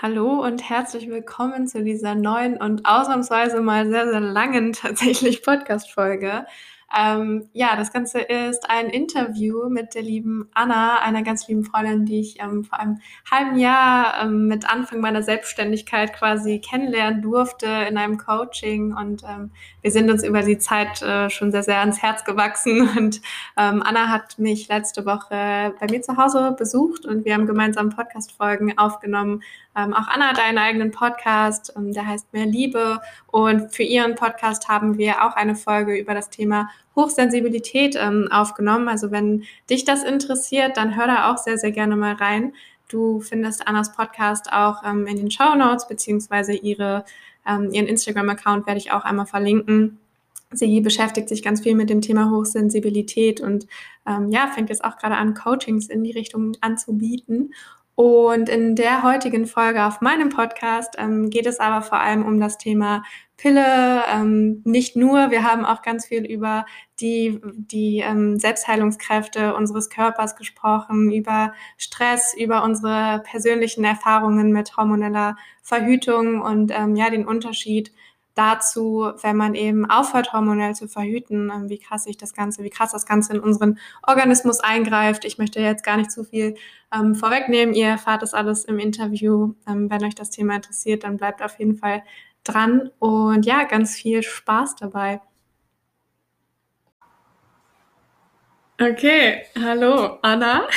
Hallo und herzlich willkommen zu dieser neuen und ausnahmsweise mal sehr, sehr langen tatsächlich Podcast-Folge. Ähm, ja, das Ganze ist ein Interview mit der lieben Anna, einer ganz lieben Freundin, die ich ähm, vor einem halben Jahr ähm, mit Anfang meiner Selbstständigkeit quasi kennenlernen durfte in einem Coaching. Und ähm, wir sind uns über die Zeit äh, schon sehr, sehr ans Herz gewachsen. Und ähm, Anna hat mich letzte Woche bei mir zu Hause besucht und wir haben gemeinsam Podcast-Folgen aufgenommen. Ähm, auch Anna hat einen eigenen Podcast, der heißt Mehr Liebe. Und für ihren Podcast haben wir auch eine Folge über das Thema Hochsensibilität ähm, aufgenommen. Also wenn dich das interessiert, dann hör da auch sehr, sehr gerne mal rein. Du findest Annas Podcast auch ähm, in den Show Notes, beziehungsweise ihre, ähm, ihren Instagram-Account werde ich auch einmal verlinken. Sie beschäftigt sich ganz viel mit dem Thema Hochsensibilität und ähm, ja, fängt jetzt auch gerade an, Coachings in die Richtung anzubieten. Und in der heutigen Folge auf meinem Podcast ähm, geht es aber vor allem um das Thema Pille. Ähm, nicht nur, wir haben auch ganz viel über die, die ähm, Selbstheilungskräfte unseres Körpers gesprochen, über Stress, über unsere persönlichen Erfahrungen mit hormoneller Verhütung und ähm, ja, den Unterschied dazu, wenn man eben aufhört, hormonell zu verhüten, ähm, wie krass sich das Ganze, wie krass das Ganze in unseren Organismus eingreift. Ich möchte jetzt gar nicht zu viel ähm, vorwegnehmen. Ihr erfahrt das alles im Interview. Ähm, wenn euch das Thema interessiert, dann bleibt auf jeden Fall dran und ja, ganz viel Spaß dabei. Okay, hallo Anna.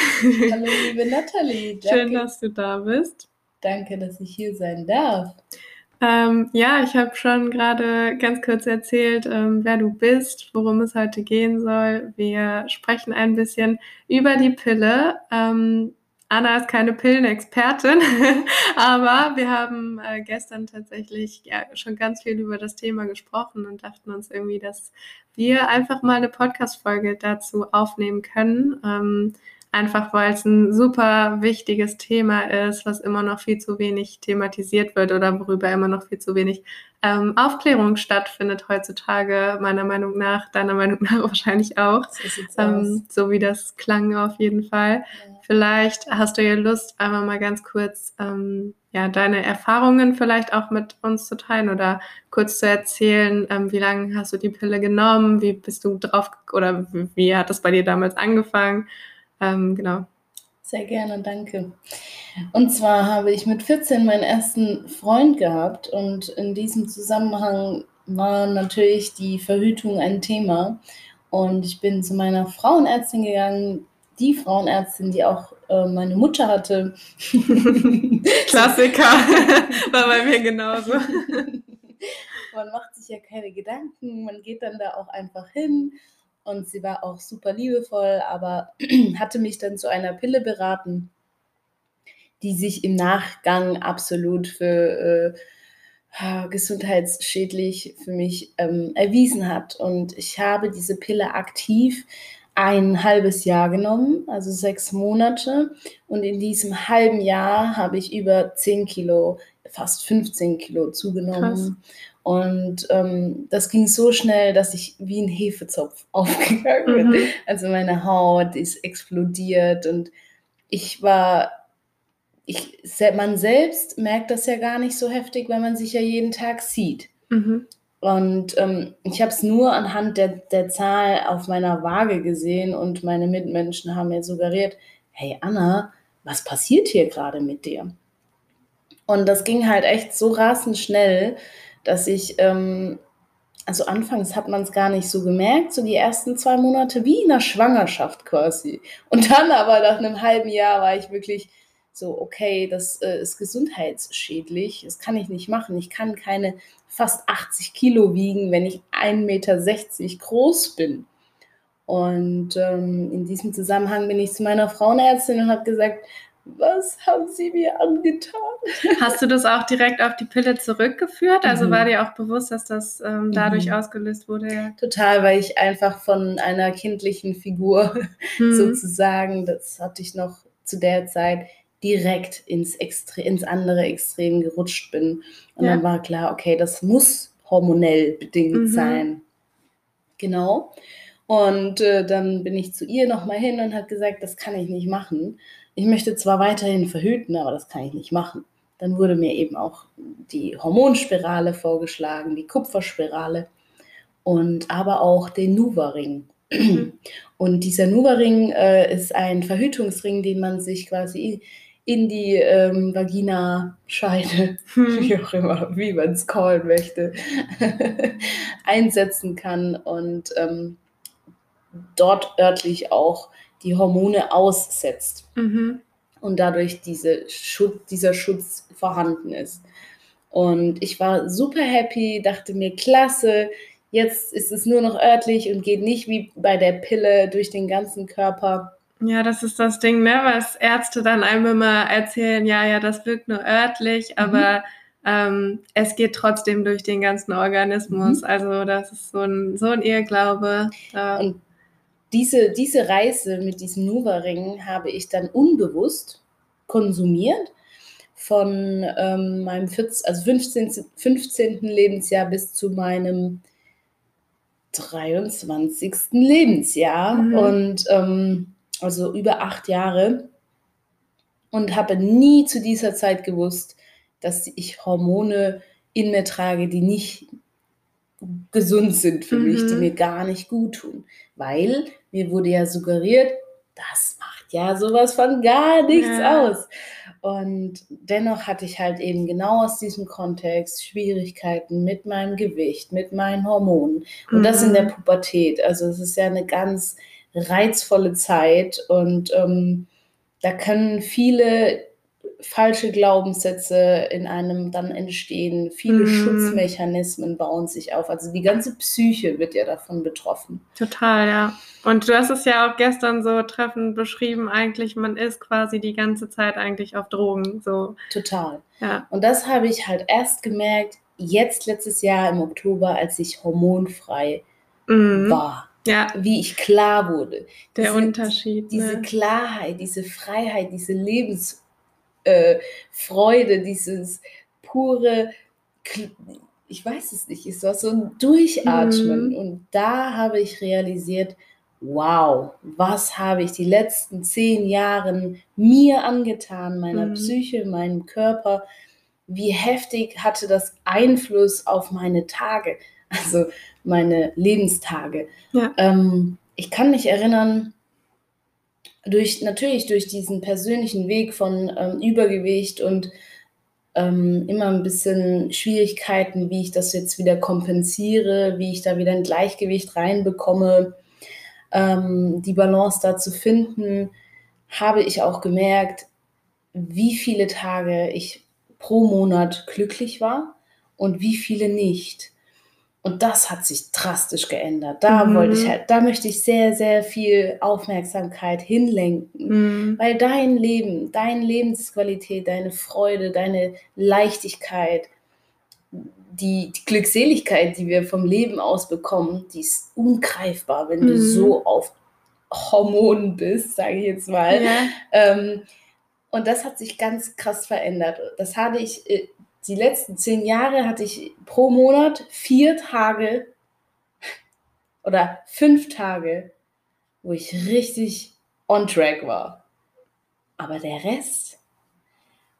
Hallo liebe Nathalie. Danke. Schön, dass du da bist. Danke, dass ich hier sein darf. Ähm, ja, ich habe schon gerade ganz kurz erzählt, ähm, wer du bist, worum es heute gehen soll. Wir sprechen ein bisschen über die Pille. Ähm, Anna ist keine Pillenexpertin, aber wir haben äh, gestern tatsächlich ja, schon ganz viel über das Thema gesprochen und dachten uns irgendwie, dass wir einfach mal eine Podcast-Folge dazu aufnehmen können. Ähm, einfach weil es ein super wichtiges Thema ist, was immer noch viel zu wenig thematisiert wird oder worüber immer noch viel zu wenig ähm, Aufklärung stattfindet heutzutage, meiner Meinung nach, deiner Meinung nach wahrscheinlich auch. So, ähm, so wie das klang auf jeden Fall. Ja. Vielleicht hast du ja Lust, einmal mal ganz kurz ähm, ja, deine Erfahrungen vielleicht auch mit uns zu teilen oder kurz zu erzählen, ähm, wie lange hast du die Pille genommen, wie bist du drauf oder wie hat das bei dir damals angefangen? Ähm, genau. Sehr gerne, danke. Und zwar habe ich mit 14 meinen ersten Freund gehabt und in diesem Zusammenhang war natürlich die Verhütung ein Thema. Und ich bin zu meiner Frauenärztin gegangen, die Frauenärztin, die auch äh, meine Mutter hatte. Klassiker, war bei mir genauso. man macht sich ja keine Gedanken, man geht dann da auch einfach hin und sie war auch super liebevoll, aber hatte mich dann zu einer Pille beraten, die sich im Nachgang absolut für äh, gesundheitsschädlich für mich ähm, erwiesen hat. Und ich habe diese Pille aktiv ein halbes Jahr genommen, also sechs Monate. Und in diesem halben Jahr habe ich über 10 Kilo, fast 15 Kilo zugenommen. Krass. Und ähm, das ging so schnell, dass ich wie ein Hefezopf aufgegangen bin. Mhm. Also meine Haut ist explodiert und ich war, ich, man selbst merkt das ja gar nicht so heftig, weil man sich ja jeden Tag sieht. Mhm. Und ähm, ich habe es nur anhand der, der Zahl auf meiner Waage gesehen und meine Mitmenschen haben mir suggeriert, hey Anna, was passiert hier gerade mit dir? Und das ging halt echt so rasend schnell, dass ich, ähm, also anfangs hat man es gar nicht so gemerkt, so die ersten zwei Monate wie in der Schwangerschaft quasi. Und dann aber nach einem halben Jahr war ich wirklich so, okay, das äh, ist gesundheitsschädlich, das kann ich nicht machen. Ich kann keine fast 80 Kilo wiegen, wenn ich 1,60 Meter groß bin. Und ähm, in diesem Zusammenhang bin ich zu meiner Frauenärztin und habe gesagt, was haben Sie mir angetan? Hast du das auch direkt auf die Pille zurückgeführt? Also mhm. war dir auch bewusst, dass das ähm, dadurch mhm. ausgelöst wurde? Total, weil ich einfach von einer kindlichen Figur mhm. sozusagen, das hatte ich noch zu der Zeit, direkt ins, Extre ins andere Extrem gerutscht bin. Und ja. dann war klar, okay, das muss hormonell bedingt mhm. sein. Genau. Und äh, dann bin ich zu ihr nochmal hin und habe gesagt, das kann ich nicht machen. Ich möchte zwar weiterhin verhüten, aber das kann ich nicht machen. dann wurde mir eben auch die Hormonspirale vorgeschlagen, die Kupferspirale und aber auch den Nuva-Ring. Mhm. Und dieser Nuva-Ring äh, ist ein Verhütungsring, den man sich quasi in die ähm, Vagina-Scheide, hm. wie auch immer, wie man es callen möchte, einsetzen kann und ähm, dort örtlich auch die Hormone aussetzt. Mhm. Und dadurch diese Schutz, dieser Schutz vorhanden ist. Und ich war super happy, dachte mir, klasse, jetzt ist es nur noch örtlich und geht nicht wie bei der Pille durch den ganzen Körper. Ja, das ist das Ding, ne? Was Ärzte dann einem immer erzählen, ja, ja, das wirkt nur örtlich, mhm. aber ähm, es geht trotzdem durch den ganzen Organismus. Mhm. Also das ist so ein, so ein Irrglaube. Ja. Und diese, diese Reise mit diesem Nuva-Ring habe ich dann unbewusst konsumiert von ähm, meinem 14, also 15, 15. Lebensjahr bis zu meinem 23. Lebensjahr. Mhm. Und ähm, also über acht Jahre, und habe nie zu dieser Zeit gewusst, dass ich Hormone in mir trage, die nicht gesund sind für mhm. mich, die mhm. mir gar nicht gut tun. Weil mir wurde ja suggeriert, das macht ja sowas von gar nichts ja. aus. Und dennoch hatte ich halt eben genau aus diesem Kontext Schwierigkeiten mit meinem Gewicht, mit meinen Hormonen. Und mhm. das in der mhm. Pubertät. Also es ist ja eine ganz reizvolle Zeit und ähm, da können viele falsche Glaubenssätze in einem dann entstehen, viele mm. Schutzmechanismen bauen sich auf. Also die ganze Psyche wird ja davon betroffen. Total, ja. Und du hast es ja auch gestern so treffend beschrieben, eigentlich, man ist quasi die ganze Zeit eigentlich auf Drogen. So. Total. Ja. Und das habe ich halt erst gemerkt, jetzt letztes Jahr im Oktober, als ich hormonfrei mm. war ja. wie ich klar wurde. Der diese, Unterschied. Diese ne? Klarheit, diese Freiheit, diese Lebensfreude, äh, dieses pure, ich weiß es nicht, es war so ein Durchatmen. Mhm. Und da habe ich realisiert, wow, was habe ich die letzten zehn Jahre mir angetan, meiner mhm. Psyche, meinem Körper. Wie heftig hatte das Einfluss auf meine Tage? Also meine Lebenstage. Ja. Ähm, ich kann mich erinnern, durch, natürlich durch diesen persönlichen Weg von ähm, Übergewicht und ähm, immer ein bisschen Schwierigkeiten, wie ich das jetzt wieder kompensiere, wie ich da wieder ein Gleichgewicht reinbekomme, ähm, die Balance da zu finden, habe ich auch gemerkt, wie viele Tage ich pro Monat glücklich war und wie viele nicht. Und das hat sich drastisch geändert. Da mhm. wollte ich halt, da möchte ich sehr, sehr viel Aufmerksamkeit hinlenken. Mhm. Weil dein Leben, deine Lebensqualität, deine Freude, deine Leichtigkeit, die, die, Glückseligkeit, die wir vom Leben aus bekommen, die ist ungreifbar, wenn mhm. du so auf Hormonen bist, sage ich jetzt mal. Ja. Ähm, und das hat sich ganz krass verändert. Das hatte ich äh, die letzten zehn Jahre hatte ich pro Monat vier Tage oder fünf Tage, wo ich richtig on track war. Aber der Rest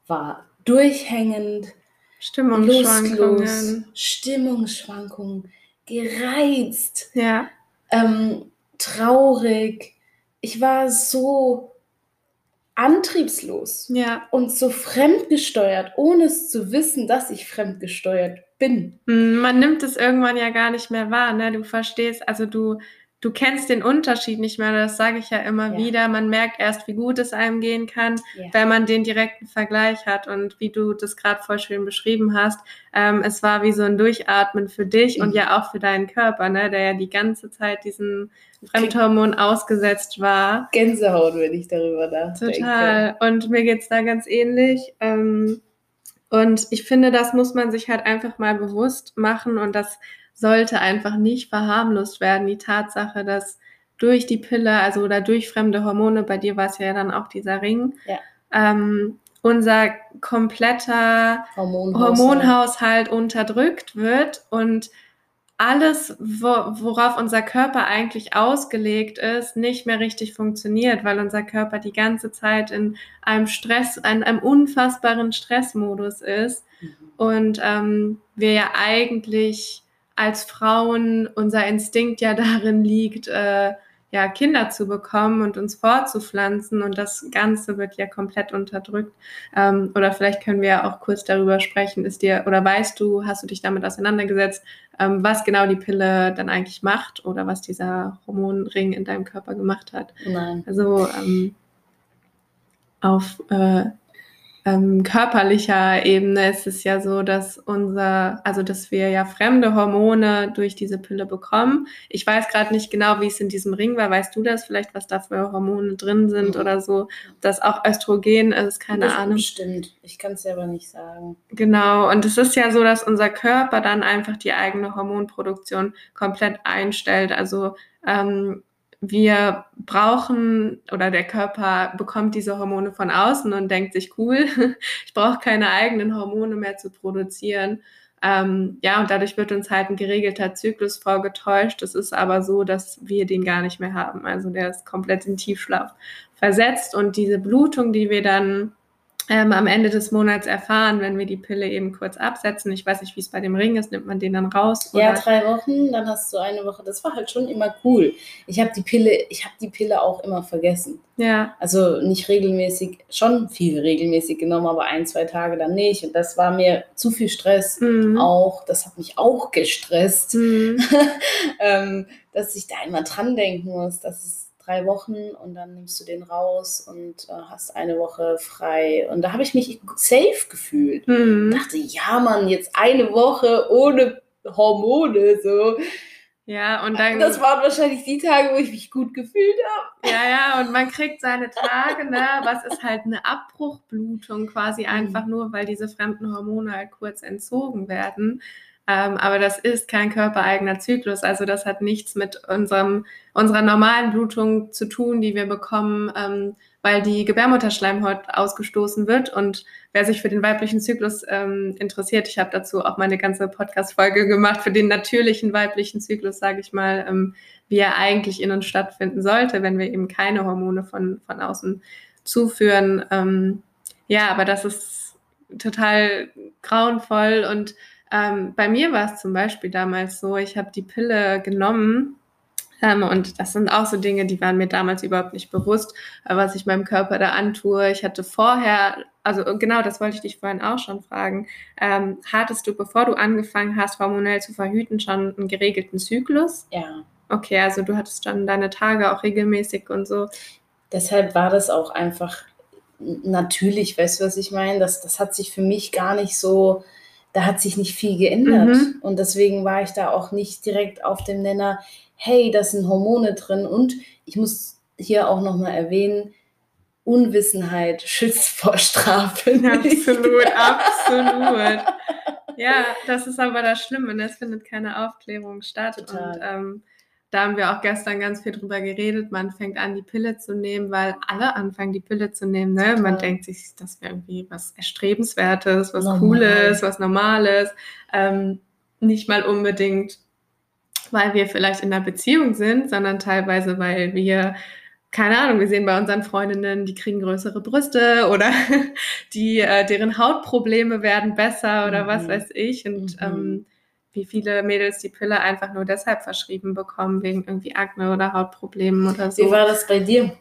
war durchhängend, Stimmungsschwankungen, Stimmungsschwankungen, gereizt, ja. ähm, traurig. Ich war so antriebslos ja. und so fremdgesteuert, ohne es zu wissen, dass ich fremdgesteuert bin. Hm, man nimmt es irgendwann ja gar nicht mehr wahr, ne? Du verstehst, also du du kennst den Unterschied nicht mehr, das sage ich ja immer ja. wieder. Man merkt erst, wie gut es einem gehen kann, ja. wenn man den direkten Vergleich hat. Und wie du das gerade voll schön beschrieben hast, ähm, es war wie so ein Durchatmen für dich mhm. und ja auch für deinen Körper, ne, der ja die ganze Zeit diesen Fremdhormon ausgesetzt war. Gänsehaut, wenn ich darüber nachdenke. Total. Und mir geht's da ganz ähnlich. Ähm, und ich finde, das muss man sich halt einfach mal bewusst machen und das sollte einfach nicht verharmlost werden. Die Tatsache, dass durch die Pille, also oder durch fremde Hormone, bei dir war es ja dann auch dieser Ring, ja. ähm, unser kompletter Hormonhaushalt. Hormonhaushalt unterdrückt wird und alles, wo, worauf unser Körper eigentlich ausgelegt ist, nicht mehr richtig funktioniert, weil unser Körper die ganze Zeit in einem Stress, in einem unfassbaren Stressmodus ist. Mhm. Und ähm, wir ja eigentlich als Frauen unser Instinkt ja darin liegt, äh, ja, Kinder zu bekommen und uns fortzupflanzen. Und das Ganze wird ja komplett unterdrückt. Ähm, oder vielleicht können wir ja auch kurz darüber sprechen. Ist dir, oder weißt du, hast du dich damit auseinandergesetzt, ähm, was genau die Pille dann eigentlich macht oder was dieser Hormonring in deinem Körper gemacht hat? Nein. Also ähm, auf äh, ähm, körperlicher Ebene ist es ja so, dass unser, also dass wir ja fremde Hormone durch diese Pille bekommen. Ich weiß gerade nicht genau, wie es in diesem Ring war. Weißt du das vielleicht, was da für Hormone drin sind oder so? Dass auch Östrogen ist, keine das Ahnung. Stimmt, ich kann es aber nicht sagen. Genau, und es ist ja so, dass unser Körper dann einfach die eigene Hormonproduktion komplett einstellt. Also ähm, wir brauchen oder der Körper bekommt diese Hormone von außen und denkt sich, cool, ich brauche keine eigenen Hormone mehr zu produzieren. Ähm, ja, und dadurch wird uns halt ein geregelter Zyklus vorgetäuscht. Es ist aber so, dass wir den gar nicht mehr haben. Also der ist komplett in Tiefschlaf versetzt und diese Blutung, die wir dann ähm, am Ende des Monats erfahren, wenn wir die Pille eben kurz absetzen. Ich weiß nicht, wie es bei dem Ring ist. Nimmt man den dann raus? Oder? Ja, drei Wochen, dann hast du eine Woche. Das war halt schon immer cool. Ich habe die Pille, ich habe die Pille auch immer vergessen. Ja. Also nicht regelmäßig, schon viel regelmäßig genommen, aber ein, zwei Tage dann nicht. Und das war mir zu viel Stress mhm. auch. Das hat mich auch gestresst, mhm. ähm, dass ich da immer dran denken muss, dass es drei Wochen und dann nimmst du den raus und äh, hast eine Woche frei. Und da habe ich mich safe gefühlt. Mhm. Dachte, ja, Mann, jetzt eine Woche ohne Hormone, so. Ja, und dann. Das waren wahrscheinlich die Tage, wo ich mich gut gefühlt habe. Ja, ja, und man kriegt seine Tage, ne? Was ist halt eine Abbruchblutung quasi mhm. einfach nur, weil diese fremden Hormone halt kurz entzogen werden. Ähm, aber das ist kein körpereigener Zyklus. Also das hat nichts mit unserem, unserer normalen Blutung zu tun, die wir bekommen, ähm, weil die Gebärmutterschleimhaut ausgestoßen wird. Und wer sich für den weiblichen Zyklus ähm, interessiert, ich habe dazu auch mal eine ganze Podcast-Folge gemacht für den natürlichen weiblichen Zyklus, sage ich mal, ähm, wie er eigentlich in uns stattfinden sollte, wenn wir eben keine Hormone von, von außen zuführen. Ähm, ja, aber das ist total grauenvoll und ähm, bei mir war es zum Beispiel damals so, ich habe die Pille genommen ähm, und das sind auch so Dinge, die waren mir damals überhaupt nicht bewusst, was ich meinem Körper da antue. Ich hatte vorher, also genau das wollte ich dich vorhin auch schon fragen, ähm, hattest du, bevor du angefangen hast, hormonell zu verhüten, schon einen geregelten Zyklus? Ja. Okay, also du hattest schon deine Tage auch regelmäßig und so. Deshalb war das auch einfach natürlich, weißt du, was ich meine? Das, das hat sich für mich gar nicht so da hat sich nicht viel geändert. Mhm. Und deswegen war ich da auch nicht direkt auf dem Nenner, hey, da sind Hormone drin. Und ich muss hier auch nochmal erwähnen, Unwissenheit schützt vor Strafe. Absolut, absolut. Ja, das ist aber das Schlimme. Ne? Es findet keine Aufklärung statt. Total. Und ähm, da haben wir auch gestern ganz viel drüber geredet. Man fängt an, die Pille zu nehmen, weil alle anfangen, die Pille zu nehmen. Ne? Man denkt sich, das wäre irgendwie was Erstrebenswertes, was Normal. Cooles, was Normales. Ähm, nicht mal unbedingt, weil wir vielleicht in einer Beziehung sind, sondern teilweise, weil wir keine Ahnung, wir sehen bei unseren Freundinnen, die kriegen größere Brüste oder die, äh, deren Hautprobleme werden besser oder mhm. was weiß ich. Und mhm. ähm, wie viele Mädels die Pille einfach nur deshalb verschrieben bekommen, wegen irgendwie Akne oder Hautproblemen oder so. Wie war das bei dir?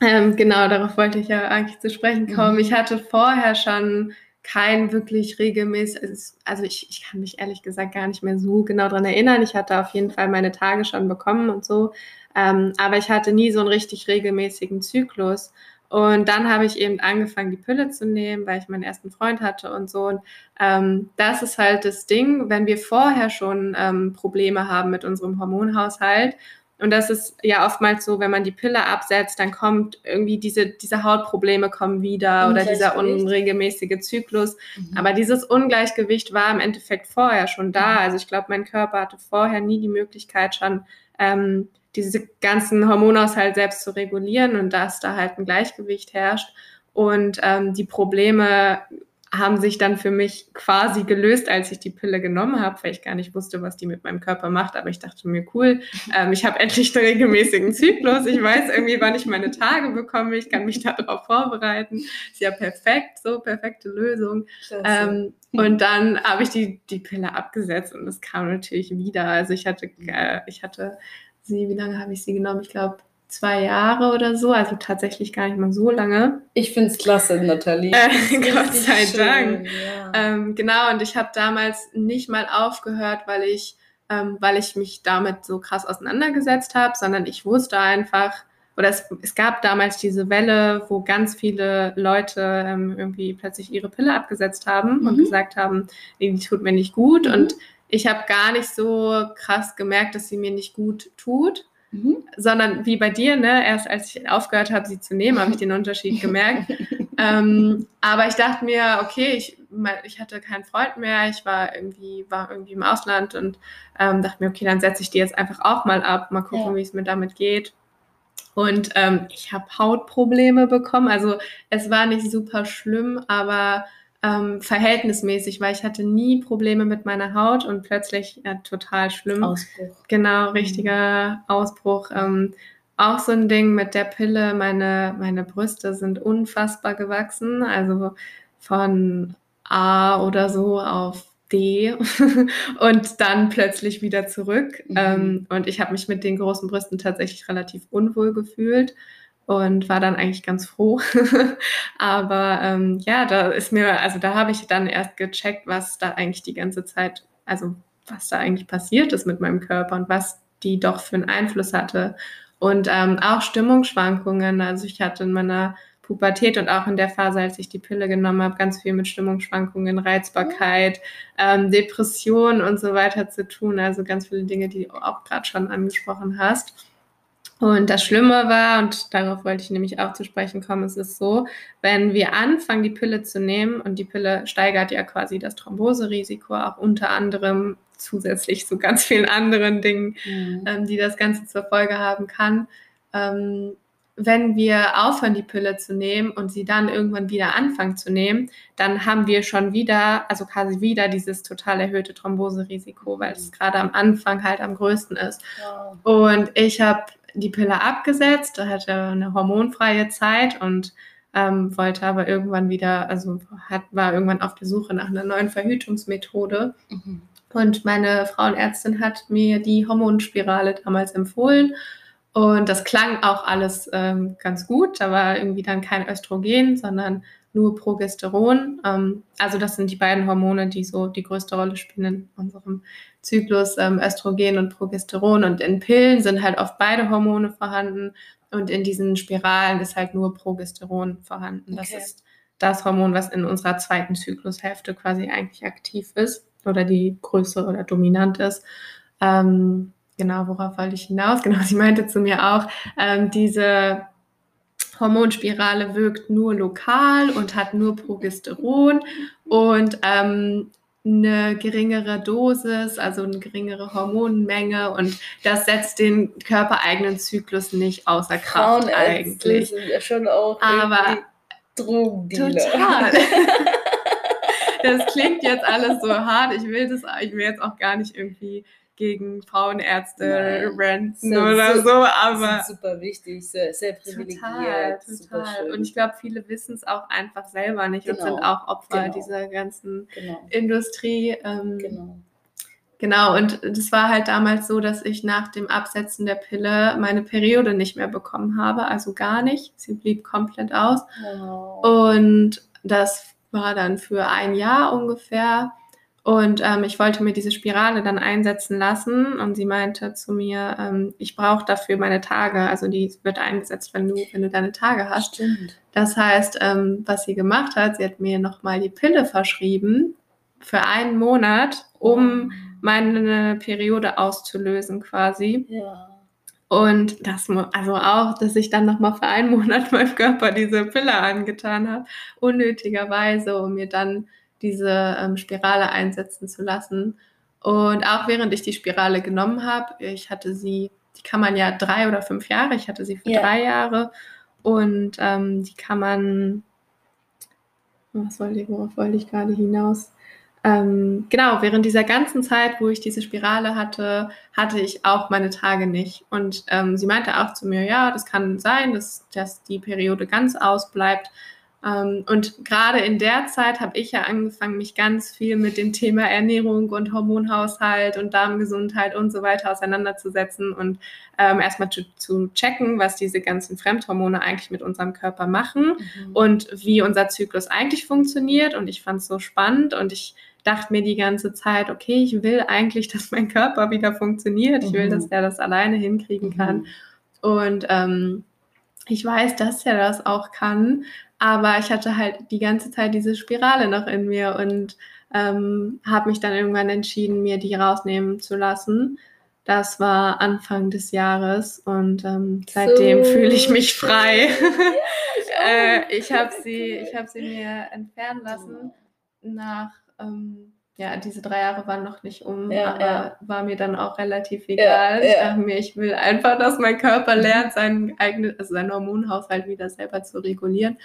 Ähm, genau, darauf wollte ich ja eigentlich zu sprechen kommen. Mhm. Ich hatte vorher schon kein wirklich regelmäßig, also ich, ich kann mich ehrlich gesagt gar nicht mehr so genau daran erinnern. Ich hatte auf jeden Fall meine Tage schon bekommen und so, ähm, aber ich hatte nie so einen richtig regelmäßigen Zyklus. Und dann habe ich eben angefangen, die Pille zu nehmen, weil ich meinen ersten Freund hatte und so. Und ähm, das ist halt das Ding, wenn wir vorher schon ähm, Probleme haben mit unserem Hormonhaushalt. Und das ist ja oftmals so, wenn man die Pille absetzt, dann kommt irgendwie diese, diese Hautprobleme kommen wieder oder dieser unregelmäßige Zyklus. Mhm. Aber dieses Ungleichgewicht war im Endeffekt vorher schon da. Mhm. Also ich glaube, mein Körper hatte vorher nie die Möglichkeit schon, ähm, diese ganzen Hormonaushalt selbst zu regulieren und dass da halt ein Gleichgewicht herrscht und ähm, die Probleme haben sich dann für mich quasi gelöst, als ich die Pille genommen habe, weil ich gar nicht wusste, was die mit meinem Körper macht. Aber ich dachte mir, cool, ähm, ich habe endlich einen regelmäßigen Zyklus. Ich weiß irgendwie, wann ich meine Tage bekomme. Ich kann mich darauf vorbereiten. Ist ja perfekt, so perfekte Lösung. Ähm, und dann habe ich die, die Pille abgesetzt und es kam natürlich wieder. Also ich hatte, äh, ich hatte sie, wie lange habe ich sie genommen? Ich glaube, zwei Jahre oder so, also tatsächlich gar nicht mal so lange. Ich finde es klasse, Nathalie. Äh, Gott sei schön, Dank. Ja. Ähm, genau, und ich habe damals nicht mal aufgehört, weil ich, ähm, weil ich mich damit so krass auseinandergesetzt habe, sondern ich wusste einfach, oder es, es, gab damals diese Welle, wo ganz viele Leute ähm, irgendwie plötzlich ihre Pille abgesetzt haben mhm. und gesagt haben, die tut mir nicht gut. Mhm. Und ich habe gar nicht so krass gemerkt, dass sie mir nicht gut tut. Mhm. Sondern wie bei dir, ne, erst als ich aufgehört habe, sie zu nehmen, habe ich den Unterschied gemerkt. ähm, aber ich dachte mir, okay, ich, ich hatte keinen Freund mehr, ich war irgendwie, war irgendwie im Ausland und ähm, dachte mir, okay, dann setze ich die jetzt einfach auch mal ab, mal gucken, ja. wie es mir damit geht. Und ähm, ich habe Hautprobleme bekommen. Also es war nicht super schlimm, aber ähm, verhältnismäßig, weil ich hatte nie Probleme mit meiner Haut und plötzlich ja, total schlimm. Ausbruch. Genau, mhm. richtiger Ausbruch. Ähm, auch so ein Ding mit der Pille. Meine, meine Brüste sind unfassbar gewachsen. Also von A oder so auf D und dann plötzlich wieder zurück. Mhm. Ähm, und ich habe mich mit den großen Brüsten tatsächlich relativ unwohl gefühlt und war dann eigentlich ganz froh. Aber ähm, ja, da ist mir, also da habe ich dann erst gecheckt, was da eigentlich die ganze Zeit, also was da eigentlich passiert ist mit meinem Körper und was die doch für einen Einfluss hatte. Und ähm, auch Stimmungsschwankungen. Also ich hatte in meiner Pubertät und auch in der Phase, als ich die Pille genommen habe, ganz viel mit Stimmungsschwankungen, Reizbarkeit, ähm, Depression und so weiter zu tun. Also ganz viele Dinge, die du auch gerade schon angesprochen hast. Und das Schlimme war, und darauf wollte ich nämlich auch zu sprechen kommen, es ist so, wenn wir anfangen, die Pille zu nehmen, und die Pille steigert ja quasi das Thromboserisiko, auch unter anderem zusätzlich zu ganz vielen anderen Dingen, mhm. ähm, die das Ganze zur Folge haben kann. Ähm, wenn wir aufhören, die Pille zu nehmen und sie dann irgendwann wieder anfangen zu nehmen, dann haben wir schon wieder, also quasi wieder dieses total erhöhte Thromboserisiko, weil es mhm. gerade am Anfang halt am größten ist. Wow. Und ich habe die Pille abgesetzt, hatte eine hormonfreie Zeit und ähm, wollte aber irgendwann wieder, also hat, war irgendwann auf der Suche nach einer neuen Verhütungsmethode. Mhm. Und meine Frauenärztin hat mir die Hormonspirale damals empfohlen. Und das klang auch alles ähm, ganz gut. Da war irgendwie dann kein Östrogen, sondern nur Progesteron. Ähm, also das sind die beiden Hormone, die so die größte Rolle spielen in unserem Zyklus, ähm, Östrogen und Progesteron. Und in Pillen sind halt oft beide Hormone vorhanden. Und in diesen Spiralen ist halt nur Progesteron vorhanden. Das okay. ist das Hormon, was in unserer zweiten Zyklushälfte quasi eigentlich aktiv ist oder die größere oder dominant ist. Ähm, genau, worauf wollte ich hinaus? Genau, sie meinte zu mir auch, ähm, diese Hormonspirale wirkt nur lokal und hat nur Progesteron und ähm, eine geringere Dosis, also eine geringere Hormonmenge und das setzt den körpereigenen Zyklus nicht außer Kraft eigentlich. sind ja schon auch aber Drogendealer. Total. das klingt jetzt alles so hart. Ich will das, ich will jetzt auch gar nicht irgendwie gegen Frauenärzte renten oder so, so, aber super wichtig, sehr, sehr privilegiert. Total, total. Und ich glaube, viele wissen es auch einfach selber nicht genau. und sind auch Opfer genau. dieser ganzen genau. Industrie. Ähm, genau. Genau, und das war halt damals so, dass ich nach dem Absetzen der Pille meine Periode nicht mehr bekommen habe, also gar nicht. Sie blieb komplett aus. Wow. Und das war dann für ein Jahr ungefähr. Und ähm, ich wollte mir diese Spirale dann einsetzen lassen und sie meinte zu mir, ähm, ich brauche dafür meine Tage. Also die wird eingesetzt, wenn du, wenn du deine Tage hast. Stimmt. Das heißt, ähm, was sie gemacht hat, sie hat mir nochmal die Pille verschrieben für einen Monat, um meine Periode auszulösen quasi. Ja. Und das, also auch, dass ich dann nochmal für einen Monat meinem Körper diese Pille angetan habe, unnötigerweise, um mir dann diese ähm, Spirale einsetzen zu lassen. Und auch während ich die Spirale genommen habe, ich hatte sie, die kann man ja drei oder fünf Jahre, ich hatte sie für yeah. drei Jahre und ähm, die kann man was wollte ich, worauf wollte ich gerade hinaus? Ähm, genau, während dieser ganzen Zeit, wo ich diese Spirale hatte, hatte ich auch meine Tage nicht. Und ähm, sie meinte auch zu mir, ja, das kann sein, dass, dass die Periode ganz ausbleibt. Ähm, und gerade in der Zeit habe ich ja angefangen, mich ganz viel mit dem Thema Ernährung und Hormonhaushalt und Darmgesundheit und so weiter auseinanderzusetzen und ähm, erstmal zu, zu, checken, was diese ganzen Fremdhormone eigentlich mit unserem Körper machen mhm. und wie unser Zyklus eigentlich funktioniert. Und ich fand es so spannend und ich dachte mir die ganze Zeit, okay, ich will eigentlich, dass mein Körper wieder funktioniert. Ich will, mhm. dass er das alleine hinkriegen kann. Mhm. Und ähm, ich weiß, dass er das auch kann, aber ich hatte halt die ganze Zeit diese Spirale noch in mir und ähm, habe mich dann irgendwann entschieden, mir die rausnehmen zu lassen. Das war Anfang des Jahres und ähm, seitdem so. fühle ich mich frei. Ja, ich, äh, ich habe sie, ich hab sie mir entfernen lassen nach ähm, ja, diese drei Jahre waren noch nicht um, ja, aber ja. war mir dann auch relativ egal. Ja, ich dachte mir, ich will einfach, dass mein Körper lernt, seinen eigenen, also seinen Hormonhaushalt wieder selber zu regulieren.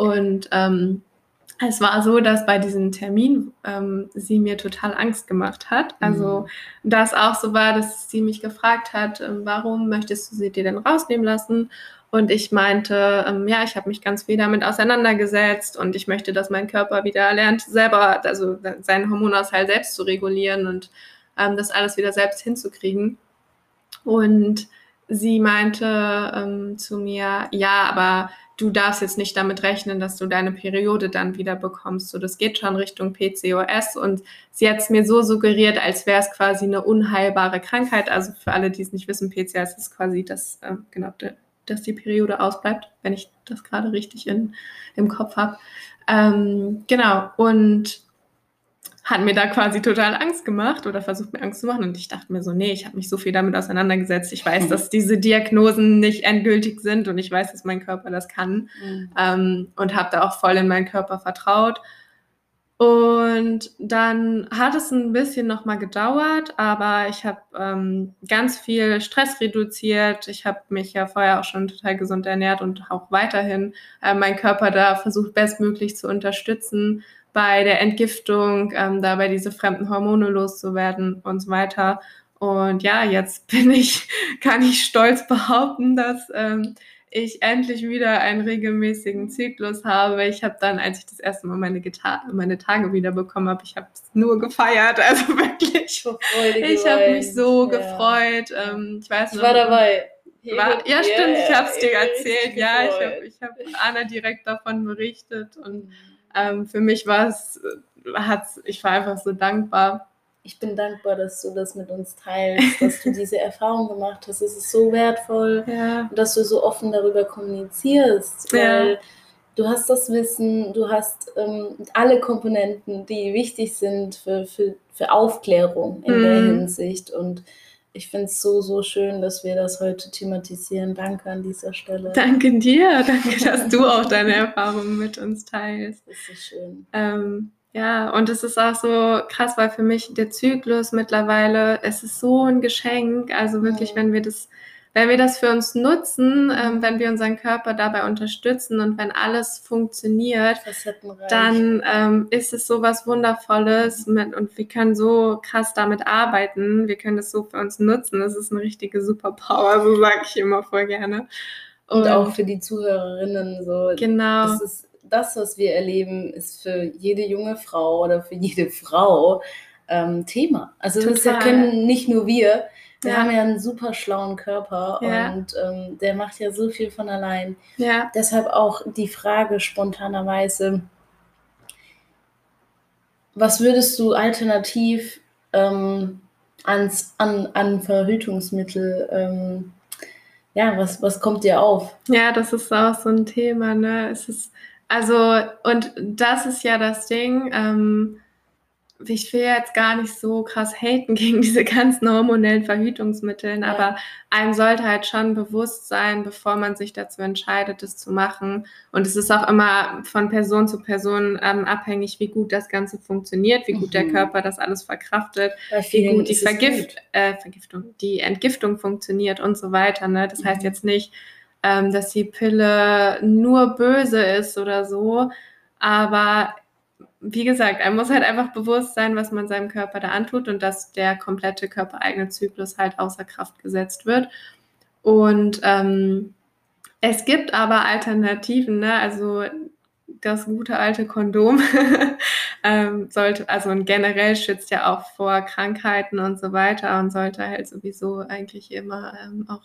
Und ähm, es war so, dass bei diesem Termin ähm, sie mir total Angst gemacht hat. Also, mhm. das auch so war, dass sie mich gefragt hat, ähm, warum möchtest du sie dir denn rausnehmen lassen? Und ich meinte, ähm, ja, ich habe mich ganz viel damit auseinandergesetzt und ich möchte, dass mein Körper wieder lernt, selber, also seinen Hormonaushalt selbst zu regulieren und ähm, das alles wieder selbst hinzukriegen. Und sie meinte ähm, zu mir, ja, aber du darfst jetzt nicht damit rechnen, dass du deine Periode dann wieder bekommst. So, das geht schon Richtung PCOS und sie hat es mir so suggeriert, als wäre es quasi eine unheilbare Krankheit. Also für alle, die es nicht wissen, PCOS ist quasi das, äh, genau, dass die Periode ausbleibt, wenn ich das gerade richtig in, im Kopf habe. Ähm, genau, und hat mir da quasi total Angst gemacht oder versucht mir Angst zu machen. Und ich dachte mir so, nee, ich habe mich so viel damit auseinandergesetzt. Ich weiß, dass diese Diagnosen nicht endgültig sind und ich weiß, dass mein Körper das kann. Mhm. Ähm, und habe da auch voll in meinen Körper vertraut. Und dann hat es ein bisschen nochmal gedauert, aber ich habe ähm, ganz viel Stress reduziert. Ich habe mich ja vorher auch schon total gesund ernährt und auch weiterhin äh, meinen Körper da versucht, bestmöglich zu unterstützen bei der Entgiftung, ähm, dabei diese fremden Hormone loszuwerden und so weiter. Und ja, jetzt bin ich, kann ich stolz behaupten, dass ähm, ich endlich wieder einen regelmäßigen Zyklus habe. Ich habe dann, als ich das erste Mal meine, Gita meine Tage wieder bekommen habe, ich habe es nur gefeiert. Also wirklich, ich habe mich so ja. gefreut. Ähm, ich weiß ich war dabei. War, ja, stimmt, ich habe es dir erzählt. Ja, ich habe ich hab Anna direkt davon berichtet. Und mhm. Ähm, für mich war es, ich war einfach so dankbar ich bin dankbar, dass du das mit uns teilst, dass du diese Erfahrung gemacht hast. Es ist so wertvoll, ja. dass du so offen darüber kommunizierst, weil ja. du hast das Wissen, du hast ähm, alle Komponenten, die wichtig sind für, für, für Aufklärung in mhm. der Hinsicht. Und ich finde es so, so schön, dass wir das heute thematisieren. Danke an dieser Stelle. Danke dir. Danke, dass du auch deine Erfahrungen mit uns teilst. Das ist so schön. Ähm, ja, und es ist auch so krass, weil für mich der Zyklus mittlerweile, es ist so ein Geschenk. Also wirklich, mhm. wenn wir das, wenn wir das für uns nutzen, ähm, wenn wir unseren Körper dabei unterstützen und wenn alles funktioniert, dann ähm, ist es so was Wundervolles mit, und wir können so krass damit arbeiten. Wir können das so für uns nutzen. Das ist eine richtige Superpower, so sage ich immer voll gerne. Und, und auch für die Zuhörerinnen so. Genau. Das ist das, was wir erleben, ist für jede junge Frau oder für jede Frau ähm, Thema. Also Total. das können nicht nur wir. Wir ja. haben ja einen super schlauen Körper ja. und ähm, der macht ja so viel von allein. Ja. Deshalb auch die Frage spontanerweise, was würdest du alternativ ähm, ans, an, an Verhütungsmittel, ähm, ja, was, was kommt dir auf? Ja, das ist auch so ein Thema, ne? Es ist also, und das ist ja das Ding. Ähm, ich will jetzt gar nicht so krass haten gegen diese ganzen hormonellen Verhütungsmittel, ja. aber einem sollte halt schon bewusst sein, bevor man sich dazu entscheidet, das zu machen. Und es ist auch immer von Person zu Person ähm, abhängig, wie gut das Ganze funktioniert, wie gut mhm. der Körper das alles verkraftet, wie gut die Vergift, gut. Äh, Vergiftung, die Entgiftung funktioniert und so weiter. Ne? Das mhm. heißt jetzt nicht, ähm, dass die Pille nur böse ist oder so. Aber wie gesagt, er muss halt einfach bewusst sein, was man seinem Körper da antut und dass der komplette körpereigene Zyklus halt außer Kraft gesetzt wird. Und ähm, es gibt aber Alternativen, ne? Also das gute alte Kondom ähm, sollte, also generell schützt ja auch vor Krankheiten und so weiter und sollte halt sowieso eigentlich immer ähm, auch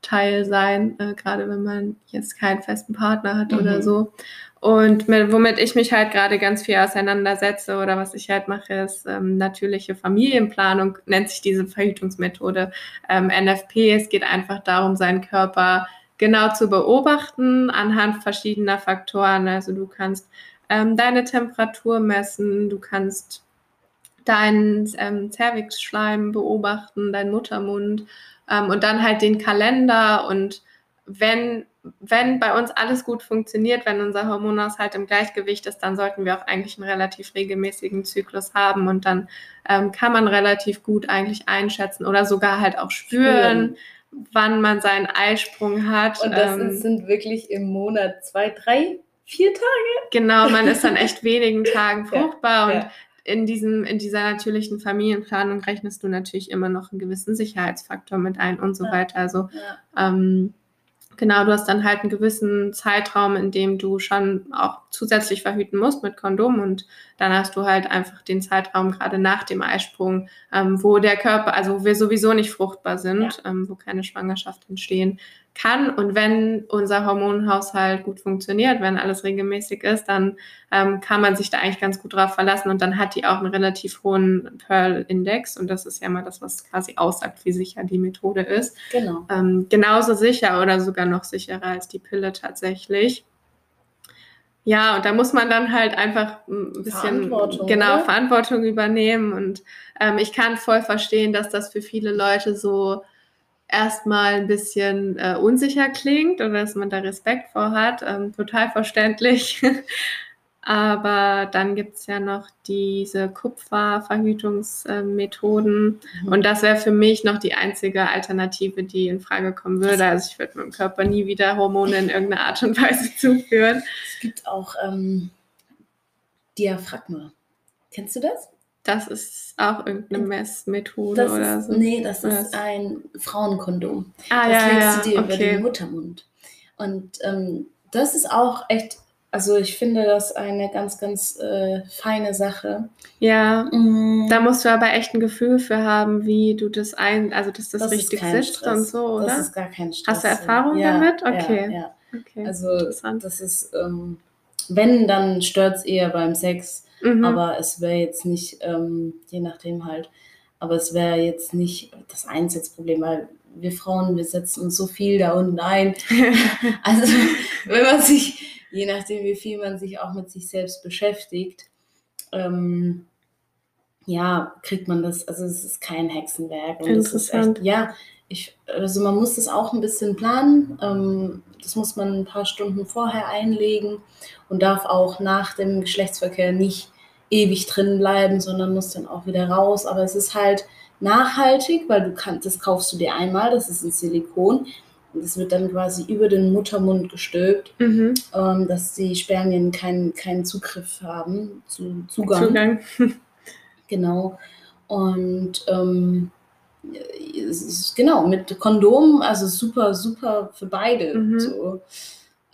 Teil sein, äh, gerade wenn man jetzt keinen festen Partner hat mhm. oder so. Und mit, womit ich mich halt gerade ganz viel auseinandersetze oder was ich halt mache, ist ähm, natürliche Familienplanung, nennt sich diese Verhütungsmethode ähm, NFP. Es geht einfach darum, seinen Körper genau zu beobachten anhand verschiedener Faktoren. Also du kannst ähm, deine Temperatur messen, du kannst deinen ähm, Cervixschleim beobachten, deinen Muttermund ähm, und dann halt den Kalender und wenn, wenn bei uns alles gut funktioniert, wenn unser Hormonaushalt im Gleichgewicht ist, dann sollten wir auch eigentlich einen relativ regelmäßigen Zyklus haben und dann ähm, kann man relativ gut eigentlich einschätzen oder sogar halt auch spüren, spüren. wann man seinen Eisprung hat. Und das ähm, sind wirklich im Monat zwei, drei, vier Tage. Genau, man ist dann echt wenigen Tagen fruchtbar ja, und ja in, diesem, in dieser natürlichen Familienplanung rechnest du natürlich immer noch einen gewissen Sicherheitsfaktor mit ein und so ja. weiter. Also ja. ähm, Genau, du hast dann halt einen gewissen Zeitraum, in dem du schon auch zusätzlich verhüten musst mit Kondom und dann hast du halt einfach den Zeitraum gerade nach dem Eisprung, ähm, wo der Körper, also wo wir sowieso nicht fruchtbar sind, ja. ähm, wo keine Schwangerschaft entstehen kann. Und wenn unser Hormonhaushalt gut funktioniert, wenn alles regelmäßig ist, dann ähm, kann man sich da eigentlich ganz gut drauf verlassen und dann hat die auch einen relativ hohen Pearl-Index und das ist ja mal das, was quasi aussagt, wie sicher die Methode ist. Genau. Ähm, genauso sicher oder sogar noch sicherer als die Pille tatsächlich. Ja, und da muss man dann halt einfach ein bisschen Verantwortung, genau oder? Verantwortung übernehmen. Und ähm, ich kann voll verstehen, dass das für viele Leute so erstmal ein bisschen äh, unsicher klingt oder dass man da Respekt vor hat. Ähm, total verständlich. Aber dann gibt es ja noch diese Kupferverhütungsmethoden. Mhm. Und das wäre für mich noch die einzige Alternative, die in Frage kommen würde. Also ich würde meinem Körper nie wieder Hormone in irgendeiner Art und Weise zuführen. Es gibt auch ähm, Diaphragma. Kennst du das? Das ist auch irgendeine Messmethode das oder ist, so. Nee, das oder ist ein Frauenkondom. Ah, das ja, legst du dir okay. über den Muttermund. Und ähm, das ist auch echt, also ich finde das eine ganz, ganz äh, feine Sache. Ja, mm. da musst du aber echt ein Gefühl für haben, wie du das ein, also dass das, das richtig sitzt Stress. und so, oder? Das ist gar kein Stress. Hast du Erfahrung ja, damit? Okay. Ja, ja. okay. Also das ist, ähm, wenn, dann stört es eher beim Sex Mhm. Aber es wäre jetzt nicht, ähm, je nachdem halt, aber es wäre jetzt nicht das Einsatzproblem, weil wir Frauen, wir setzen uns so viel da unten ein. also wenn man sich, je nachdem wie viel man sich auch mit sich selbst beschäftigt, ähm, ja, kriegt man das, also es ist kein Hexenwerk. Und Interessant. Echt, ja, ich, also man muss das auch ein bisschen planen. Ähm, das muss man ein paar Stunden vorher einlegen und darf auch nach dem Geschlechtsverkehr nicht ewig drin bleiben, sondern muss dann auch wieder raus. Aber es ist halt nachhaltig, weil du kannst, das kaufst du dir einmal, das ist ein Silikon. Und es wird dann quasi über den Muttermund gestülpt, mhm. ähm, dass die Spermien keinen keinen Zugriff haben, zu Zugang. Zugang. genau. Und ähm, genau, mit Kondom, also super, super für beide. Mhm. So.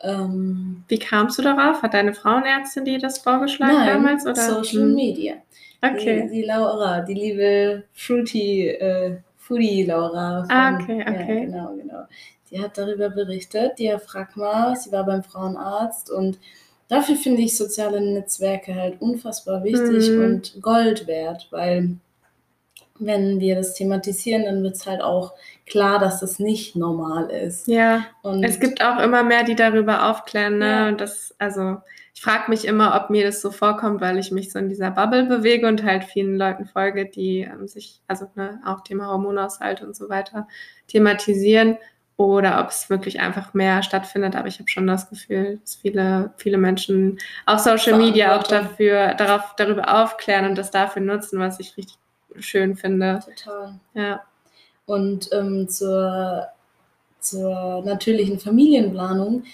Ähm, Wie kamst du darauf? Hat deine Frauenärztin dir das vorgeschlagen nein, damals? Oder? Social hm. Media. Okay. Die, die, Laura, die liebe Fruity, äh, Foodie Laura. Von, ah, okay, okay. Ja, genau, genau. Die hat darüber berichtet, Diaphragma, sie war beim Frauenarzt und dafür finde ich soziale Netzwerke halt unfassbar wichtig mhm. und Gold wert, weil wenn wir das thematisieren, dann wird es halt auch klar, dass das nicht normal ist. Ja. Und es gibt auch immer mehr, die darüber aufklären. Ne? Ja. Und das, also ich frage mich immer, ob mir das so vorkommt, weil ich mich so in dieser Bubble bewege und halt vielen Leuten folge, die ähm, sich, also ne, auch Thema Hormonaushalt und so weiter thematisieren. Oder ob es wirklich einfach mehr stattfindet. Aber ich habe schon das Gefühl, dass viele, viele Menschen auf Social Media auch dafür, darauf, darüber aufklären und das dafür nutzen, was ich richtig schön finde. Total. Ja. Und ähm, zur, zur natürlichen Familienplanung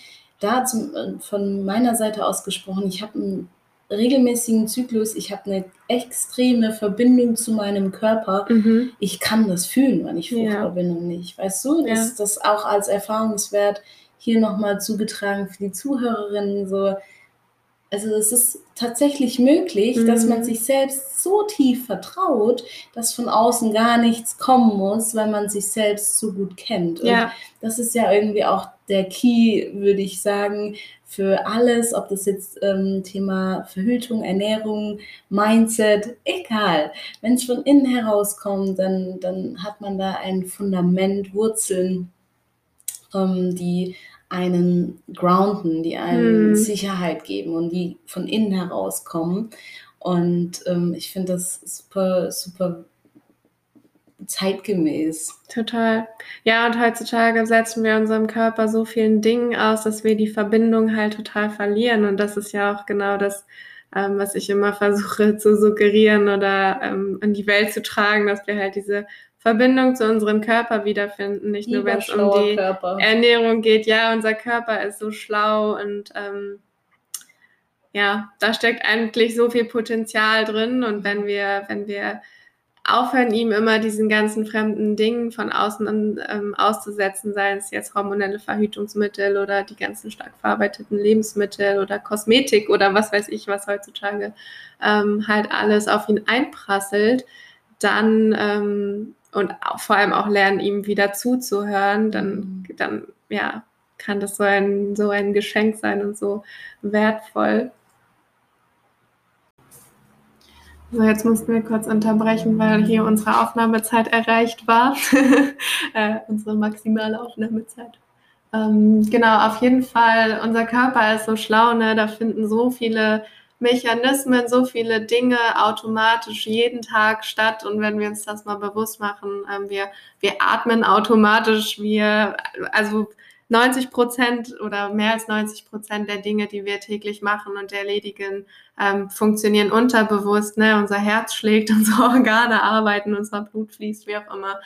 da zum, äh, von meiner Seite aus gesprochen, ich habe einen regelmäßigen Zyklus, ich habe eine extreme Verbindung zu meinem Körper. Mhm. Ich kann das fühlen, wenn ich Ja. Fruchtverbindung nicht. Weißt du, Ja. das, das auch als Erfahrungswert hier nochmal zugetragen für die Zuhörerinnen. So. Also es ist tatsächlich möglich, dass Mhm. man sich selbst so tief vertraut, dass von außen gar nichts kommen muss, weil man sich selbst so gut kennt. Und Ja, das ist ja irgendwie auch der Key, würde ich sagen, für alles, ob das jetzt ähm, Thema Verhütung, Ernährung, Mindset, egal. Wenn es von innen herauskommt, dann, dann hat man da ein Fundament, Wurzeln, ähm, die einen grounden, die einen Hm. Sicherheit geben und die von innen herauskommen. Und ähm, ich finde das super, super zeitgemäß. total. Ja, und heutzutage setzen wir unserem Körper so vielen Dingen aus, dass wir die Verbindung halt total verlieren. Und das ist ja auch genau das, ähm, was ich immer versuche zu suggerieren oder ähm, in die Welt zu tragen, dass wir halt diese Verbindung zu unserem Körper wiederfinden. Nicht nur, wenn es um die Körper. Ernährung geht. Ja, unser Körper ist so schlau und ähm, ja, da steckt eigentlich so viel Potenzial drin. Und wenn wir, wenn wir aufhören, ihm immer diesen ganzen fremden Dingen von außen ähm, auszusetzen, sei es jetzt hormonelle Verhütungsmittel oder die ganzen stark verarbeiteten Lebensmittel oder Kosmetik oder was weiß ich, was heutzutage ähm, halt alles auf ihn einprasselt, dann ähm, und auch, vor allem auch lernen, ihm wieder zuzuhören, dann, Mhm. dann ja, kann das so ein, so ein Geschenk sein und so wertvoll. So, jetzt mussten wir kurz unterbrechen, weil hier unsere Aufnahmezeit erreicht war. äh, unsere maximale Aufnahmezeit. Ähm, genau, auf jeden Fall, unser Körper ist so schlau, ne? da finden so viele Mechanismen, so viele Dinge automatisch jeden Tag statt. Und wenn wir uns das mal bewusst machen, ähm, wir, wir atmen automatisch, wir, also 90 Prozent oder mehr als 90 Prozent der Dinge, die wir täglich machen und erledigen, ähm, funktionieren unterbewusst. Ne? Unser Herz schlägt, unsere Organe arbeiten, unser Blut fließt, wie auch immer.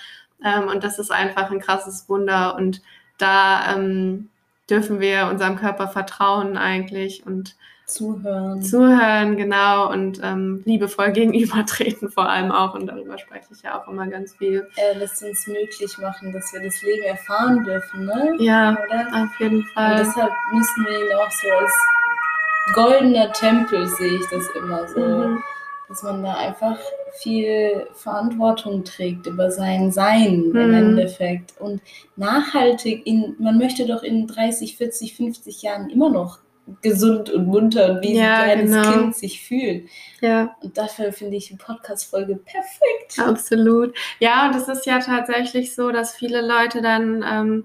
Ähm, und das ist einfach ein krasses Wunder. Und da ähm, dürfen wir unserem Körper vertrauen eigentlich und Zuhören. zuhören, genau, und ähm, liebevoll gegenübertreten vor allem auch. Und darüber spreche ich ja auch immer ganz viel. Er lässt uns möglich machen, dass wir das Leben erfahren dürfen, ne? Ja, Oder? auf jeden Und Fall. deshalb müssen wir ihn auch so als goldener Tempel, sehe ich das immer so. Mhm. Dass man da einfach viel Verantwortung trägt über sein Sein im Mhm. Endeffekt. Und nachhaltig, in, man möchte doch in 30, 40, 50 Jahren immer noch gesund und munter und wie Ja, ein kleines genau. Kind sich fühlt. Ja. Und dafür finde ich die Podcast-Folge perfekt. Absolut. Ja, und es ist ja tatsächlich so, dass viele Leute dann ähm,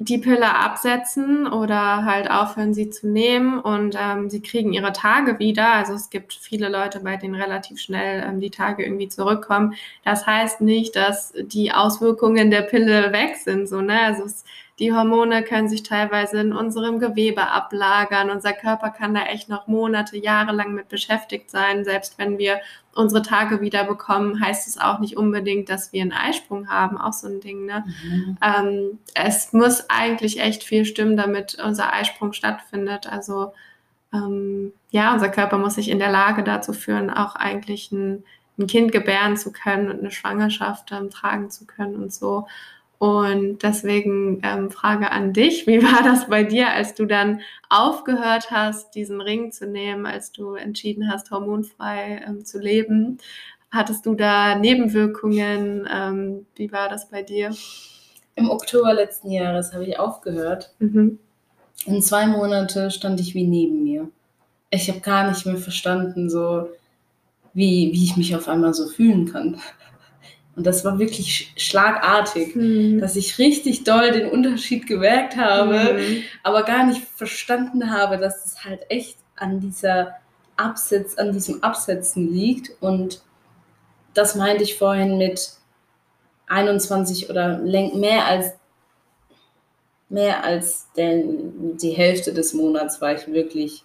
die Pille absetzen oder halt aufhören, sie zu nehmen und ähm, sie kriegen ihre Tage wieder. Also es gibt viele Leute, bei denen relativ schnell ähm, die Tage irgendwie zurückkommen. Das heißt nicht, dass die Auswirkungen der Pille weg sind. So, ne? Also es, die Hormone können sich teilweise in unserem Gewebe ablagern. Unser Körper kann da echt noch Monate, Jahre lang mit beschäftigt sein. Selbst wenn wir unsere Tage wieder bekommen, heißt es auch nicht unbedingt, dass wir einen Eisprung haben. Auch so ein Ding, ne? Ähm, es muss eigentlich echt viel stimmen, damit unser Eisprung stattfindet. Also ähm, ja, unser Körper muss sich in der Lage dazu führen, auch eigentlich ein, ein Kind gebären zu können und eine Schwangerschaft ähm, tragen zu können und so. Und deswegen ähm, Frage an dich, wie war das bei dir, als du dann aufgehört hast, diesen Ring zu nehmen, als du entschieden hast, hormonfrei ähm, zu leben? Hattest du da Nebenwirkungen? Ähm, wie war das bei dir? Im Oktober letzten Jahres habe ich aufgehört. Mhm. In zwei Monate stand ich wie neben mir. Ich habe gar nicht mehr verstanden, so wie, wie ich mich auf einmal so fühlen kann. Und das war wirklich sch- schlagartig, Mhm. dass ich richtig doll den Unterschied gemerkt habe, Mhm. aber gar nicht verstanden habe, dass es halt echt an dieser Absetz, an diesem Absetzen liegt. Und das meinte ich vorhin mit 21 oder mehr als mehr als den, die Hälfte des Monats war ich wirklich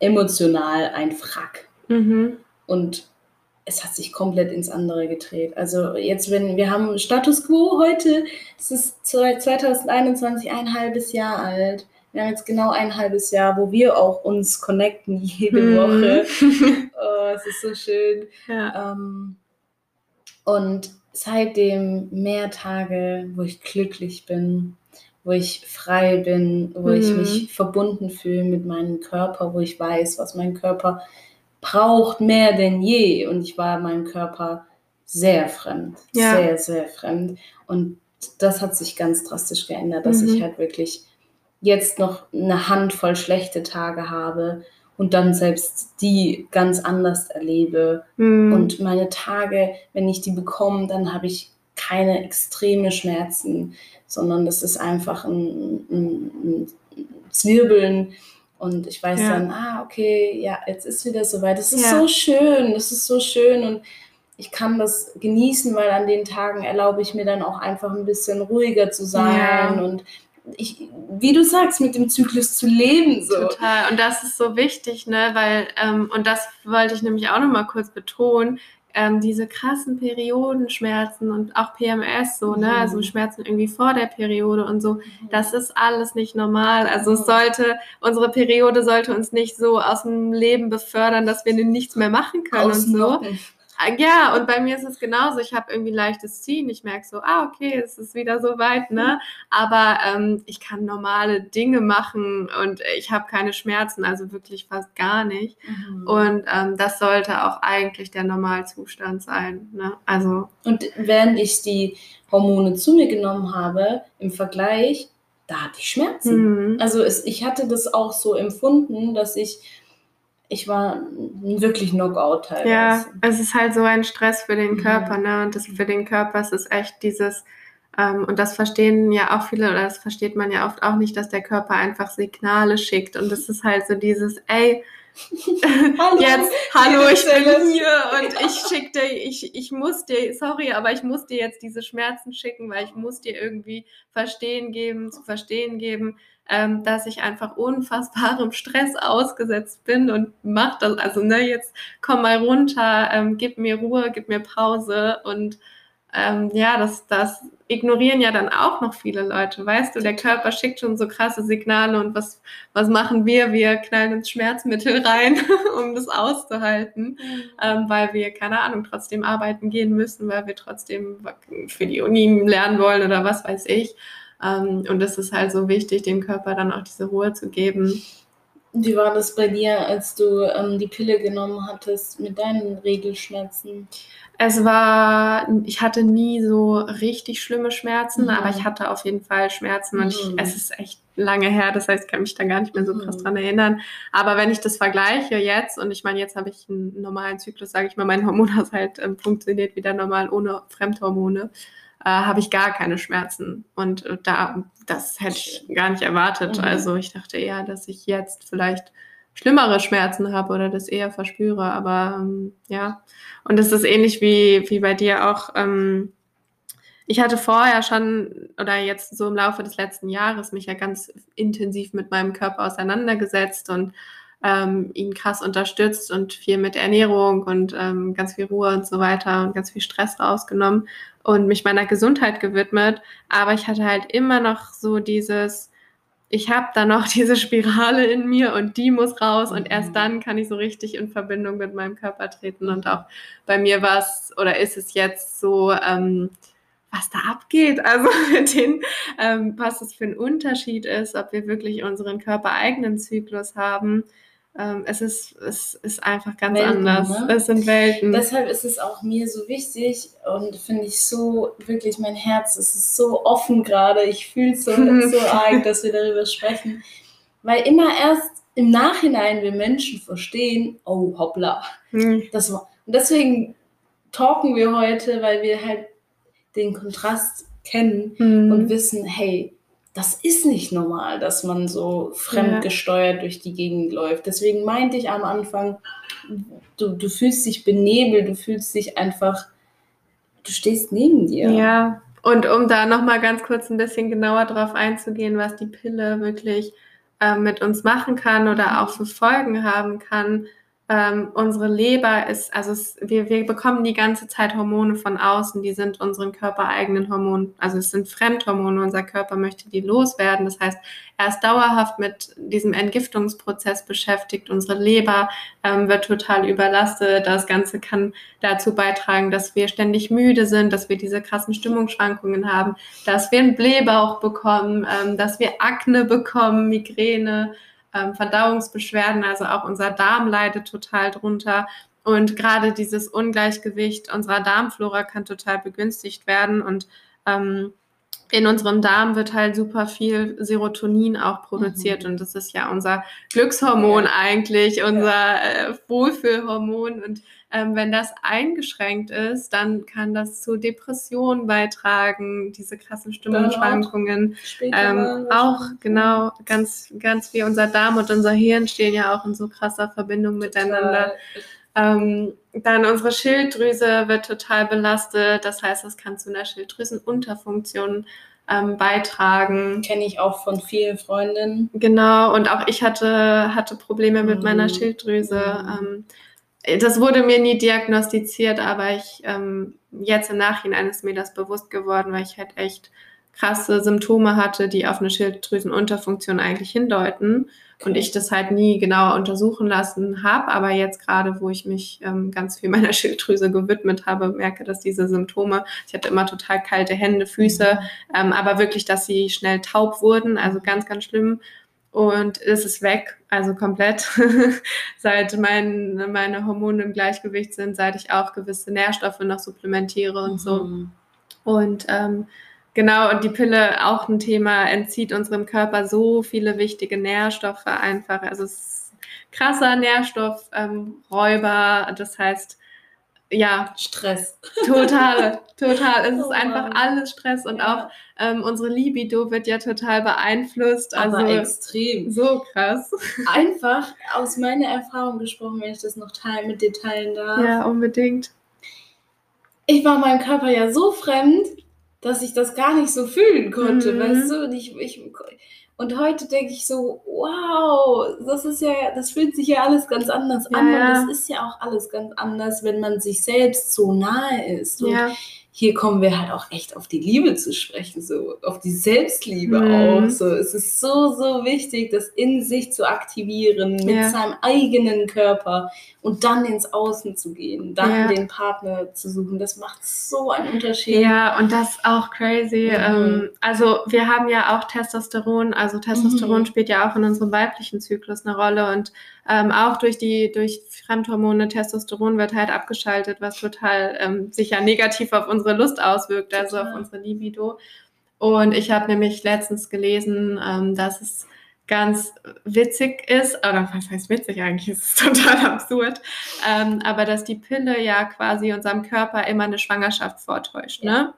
emotional ein Frack. Mhm. Und es hat sich komplett ins andere gedreht. Also jetzt, wenn wir haben Status Quo heute, es ist 2021 ein halbes Jahr alt. Wir haben jetzt genau ein halbes Jahr, wo wir auch uns connecten jede hm. Woche. oh, es ist so schön. Ja. Ähm, und seitdem mehr Tage, wo ich glücklich bin, wo ich frei bin, wo mhm. ich mich verbunden fühle mit meinem Körper, wo ich weiß, was mein Körper braucht mehr denn je. Und ich war meinem Körper sehr fremd, ja. sehr, sehr fremd. Und das hat sich ganz drastisch geändert, dass mhm. ich halt wirklich jetzt noch eine Handvoll schlechte Tage habe und dann selbst die ganz anders erlebe. Mhm. Und meine Tage, wenn ich die bekomme, dann habe ich keine extreme Schmerzen, sondern das ist einfach ein, ein, ein Zwirbeln. Und ich weiß ja. dann, ah, okay, ja, jetzt ist wieder soweit. Es ist ja. so schön, es ist so schön und ich kann das genießen, weil an den Tagen erlaube ich mir dann auch einfach ein bisschen ruhiger zu sein ja. und ich, wie du sagst, mit dem Zyklus zu leben. So. Total. Und das ist so wichtig, ne? Weil, ähm, und das wollte ich nämlich auch nochmal kurz betonen, ähm, diese krassen Periodenschmerzen und auch PMS, so, ne? Also mhm. Schmerzen irgendwie vor der Periode und so, mhm. das ist alles nicht normal. Also es sollte, unsere Periode sollte uns nicht so aus dem Leben befördern, dass wir nichts mehr machen können und so. Ja, und bei mir ist es genauso. Ich habe irgendwie leichtes Ziehen. Ich merke so, ah, okay, es ist wieder so weit, ne? Aber ähm, ich kann normale Dinge machen und ich habe keine Schmerzen, also wirklich fast gar nicht. Mhm. Und ähm, das sollte auch eigentlich der Normalzustand sein. Ne? Also. Und während ich die Hormone zu mir genommen habe, im Vergleich, da hatte ich Schmerzen. Mhm. Also es, ich hatte das auch so empfunden, dass ich ich war wirklich Knockout teilweise. Ja, es ist halt so ein Stress für den Körper, mhm. ne? Und das für den Körper es ist echt dieses, ähm, und das verstehen ja auch viele, oder das versteht man ja oft auch nicht, dass der Körper einfach Signale schickt. Und das ist halt so dieses, ey, hallo, jetzt, hallo, ich bin hier und ich schick dir, ich, ich muss dir, sorry, aber ich muss dir jetzt diese Schmerzen schicken, weil ich muss dir irgendwie verstehen geben, zu verstehen geben, ähm, dass ich einfach unfassbarem Stress ausgesetzt bin und mach das, also ne, jetzt komm mal runter, ähm, gib mir Ruhe, gib mir Pause und ähm, ja, das, das ignorieren ja dann auch noch viele Leute, weißt du, der Körper schickt schon so krasse Signale und was, was machen wir? Wir knallen uns Schmerzmittel rein, um das auszuhalten, mhm. ähm, weil wir, keine Ahnung, trotzdem arbeiten gehen müssen, weil wir trotzdem für die Uni lernen wollen oder was weiß ich. Ähm, und es ist halt so wichtig, dem Körper dann auch diese Ruhe zu geben. Wie war das bei dir, als du ähm, die Pille genommen hattest mit deinen Regelschmerzen? Es war, ich hatte nie so richtig schlimme Schmerzen, mhm. aber ich hatte auf jeden Fall Schmerzen und ich, mhm. es ist echt lange her, das heißt, ich kann mich da gar nicht mehr so krass mhm. dran erinnern. Aber wenn ich das vergleiche jetzt, und ich meine, jetzt habe ich einen normalen Zyklus, sage ich mal, mein Hormonhaushalt ähm, funktioniert wieder normal ohne Fremdhormone äh, habe ich gar keine Schmerzen. Und äh, da, das hätte ich gar nicht erwartet. Mhm. Also ich dachte eher, dass ich jetzt vielleicht schlimmere Schmerzen habe oder das eher verspüre. Aber ähm, ja, und es ist ähnlich wie, wie bei dir auch. Ähm, ich hatte vorher schon oder jetzt so im Laufe des letzten Jahres mich ja ganz intensiv mit meinem Körper auseinandergesetzt und ähm, ihn krass unterstützt und viel mit Ernährung und ähm, ganz viel Ruhe und so weiter und ganz viel Stress rausgenommen und mich meiner Gesundheit gewidmet. Aber ich hatte halt immer noch so dieses, ich habe da noch diese Spirale in mir und die muss raus und erst mhm. dann kann ich so richtig in Verbindung mit meinem Körper treten. Und auch bei mir war es oder ist es jetzt so, ähm, was da abgeht, also mit den, ähm, was es für ein Unterschied ist, ob wir wirklich unseren körpereigenen Zyklus haben ähm, es, ist, es ist einfach ganz Welten, anders. Ne? Es sind Welten. Deshalb ist es auch mir so wichtig und finde ich so, wirklich mein Herz, es ist so offen gerade. Ich fühle es so, so arg, dass wir darüber sprechen. Weil immer erst im Nachhinein wir Menschen verstehen, oh hoppla. Mhm. Das war, und deswegen talken wir heute, weil wir halt den Kontrast kennen mhm. und wissen, hey, das ist nicht normal, dass man so fremdgesteuert ja. durch die Gegend läuft. Deswegen meinte ich am Anfang, du, du fühlst dich benebelt, du fühlst dich einfach, du stehst neben dir. Ja, und um da nochmal ganz kurz ein bisschen genauer drauf einzugehen, was die Pille wirklich äh, mit uns machen kann oder auch für Folgen haben kann, ähm, unsere Leber ist, also es, wir, wir bekommen die ganze Zeit Hormone von außen, die sind unseren körpereigenen Hormonen, also es sind Fremdhormone, unser Körper möchte die loswerden. Das heißt, er ist dauerhaft mit diesem Entgiftungsprozess beschäftigt. Unsere Leber ähm, wird total überlastet. Das Ganze kann dazu beitragen, dass wir ständig müde sind, dass wir diese krassen Stimmungsschwankungen haben, dass wir einen Blähbauch bekommen, ähm, dass wir Akne bekommen, Migräne ähm, Verdauungsbeschwerden, also auch unser Darm leidet total drunter. Und gerade dieses Ungleichgewicht unserer Darmflora kann total begünstigt werden. Und ähm, in unserem Darm wird halt super viel Serotonin auch produziert. Mhm. Und das ist ja unser Glückshormon ja. eigentlich, unser ja. äh, Wohlfühlhormon. Und ähm, wenn das eingeschränkt ist, dann kann das zu Depressionen beitragen, diese krassen Stimmungsschwankungen. Ähm, auch genau, ganz, ganz wie unser Darm und unser Hirn stehen ja auch in so krasser Verbindung miteinander. Ähm, dann unsere Schilddrüse wird total belastet. Das heißt, es kann zu einer Schilddrüsenunterfunktion ähm, beitragen. Kenne ich auch von vielen Freundinnen. Genau, und auch ich hatte, hatte Probleme mit meiner mhm. Schilddrüse. Mhm. Ähm, das wurde mir nie diagnostiziert, aber ich ähm, jetzt im Nachhinein ist mir das bewusst geworden, weil ich halt echt krasse Symptome hatte, die auf eine Schilddrüsenunterfunktion eigentlich hindeuten. Und ich das halt nie genauer untersuchen lassen habe. Aber jetzt gerade, wo ich mich ähm, ganz viel meiner Schilddrüse gewidmet habe, merke, dass diese Symptome, ich hatte immer total kalte Hände, Füße, mhm. ähm, aber wirklich, dass sie schnell taub wurden, also ganz, ganz schlimm. Und es ist weg, also komplett, seit mein, meine Hormone im Gleichgewicht sind, seit ich auch gewisse Nährstoffe noch supplementiere und mhm. so. Und ähm, Genau, und die Pille auch ein Thema, entzieht unserem Körper so viele wichtige Nährstoffe einfach. Also es ist krasser Nährstoffräuber, ähm, das heißt, ja. Stress. Total, total. Es oh ist einfach alles Stress und auch ähm, unsere Libido wird ja total beeinflusst. Also Aber extrem. So krass. Einfach aus meiner Erfahrung gesprochen, wenn ich das noch teilen, mit dir teilen darf. Ja, unbedingt. Ich war meinem Körper ja so fremd, dass ich das gar nicht so fühlen konnte, mhm. weißt du? Und, ich, ich, und heute denke ich so, wow, das ist ja, das fühlt sich ja alles ganz anders ja, an. Und das ist ja auch alles ganz anders, wenn man sich selbst so nahe ist. Und ja hier kommen wir halt auch echt auf die Liebe zu sprechen, so auf die Selbstliebe mhm. auch. So, es ist so, so wichtig, das in sich zu aktivieren mit ja. seinem eigenen Körper und dann ins Außen zu gehen, dann ja. den Partner zu suchen. Das macht so einen Unterschied. Ja, und das ist auch crazy. Mhm. Ähm, also wir haben ja auch Testosteron, also Testosteron mhm. spielt ja auch in unserem weiblichen Zyklus eine Rolle und ähm, auch durch die durch Fremdhormone Testosteron wird halt abgeschaltet, was total ähm, sich ja negativ auf unsere Lust auswirkt, also total. auf unsere Libido. Und ich habe nämlich letztens gelesen, ähm, dass es ganz witzig ist, oder was heißt witzig eigentlich, es ist total absurd, ähm, aber dass die Pille ja quasi unserem Körper immer eine Schwangerschaft vortäuscht, ja. ne?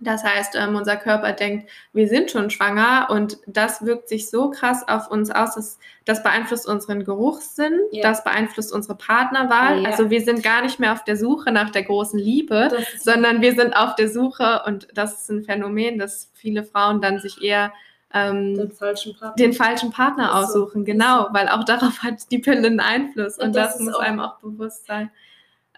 Das heißt, ähm, unser Körper denkt, wir sind schon schwanger und das wirkt sich so krass auf uns aus, dass das beeinflusst unseren Geruchssinn, ja. das beeinflusst unsere Partnerwahl. Ja. Also wir sind gar nicht mehr auf der Suche nach der großen Liebe, sondern wir sind auf der Suche und das ist ein Phänomen, dass viele Frauen dann sich eher ähm, den falschen Partner, den falschen Partner aussuchen, so. genau, weil auch darauf hat die Pille einen Einfluss und, und das, das muss einem auch bewusst sein.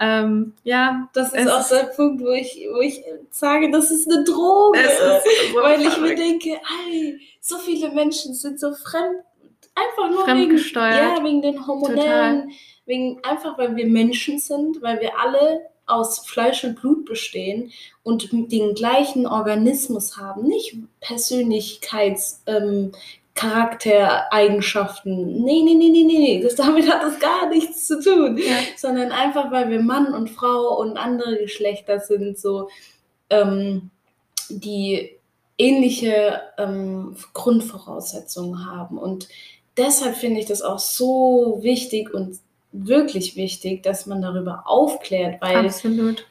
Ähm, ja, das ist auch der Punkt, wo ich, wo ich sage, das ist eine Droge, ist so weil ich mir denke, ey, so viele Menschen sind so fremd, einfach nur wegen, ja, wegen den hormonellen, wegen einfach, weil wir Menschen sind, weil wir alle aus Fleisch und Blut bestehen und den gleichen Organismus haben, nicht Persönlichkeits, ähm, Charaktereigenschaften. Nee, nee, nee, nee, nee, das, damit hat das gar nichts zu tun. Ja. Sondern einfach, weil wir Mann und Frau und andere Geschlechter sind, so ähm, die ähnliche ähm, Grundvoraussetzungen haben. Und deshalb finde ich das auch so wichtig und wirklich wichtig, dass man darüber aufklärt, weil Absolut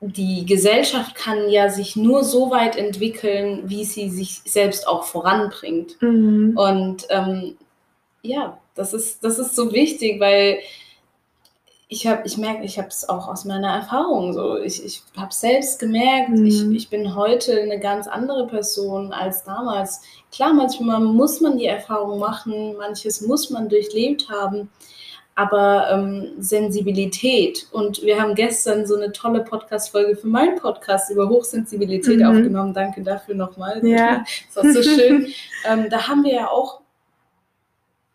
die Gesellschaft kann ja sich nur so weit entwickeln, wie sie sich selbst auch voranbringt. Mhm. Und ähm, ja, das ist, das ist so wichtig, weil ich habe, ich merke, ich habe es auch aus meiner Erfahrung so. Ich, ich habe selbst gemerkt, mhm. ich, ich bin heute eine ganz andere Person als damals. Klar, manchmal muss man die Erfahrung machen, manches muss man durchlebt haben. Aber ähm, Sensibilität. Und wir haben gestern so eine tolle Podcast-Folge für meinen Podcast über Hochsensibilität mhm. aufgenommen. Danke dafür nochmal. Ja. Das war so schön. ähm, da haben wir ja auch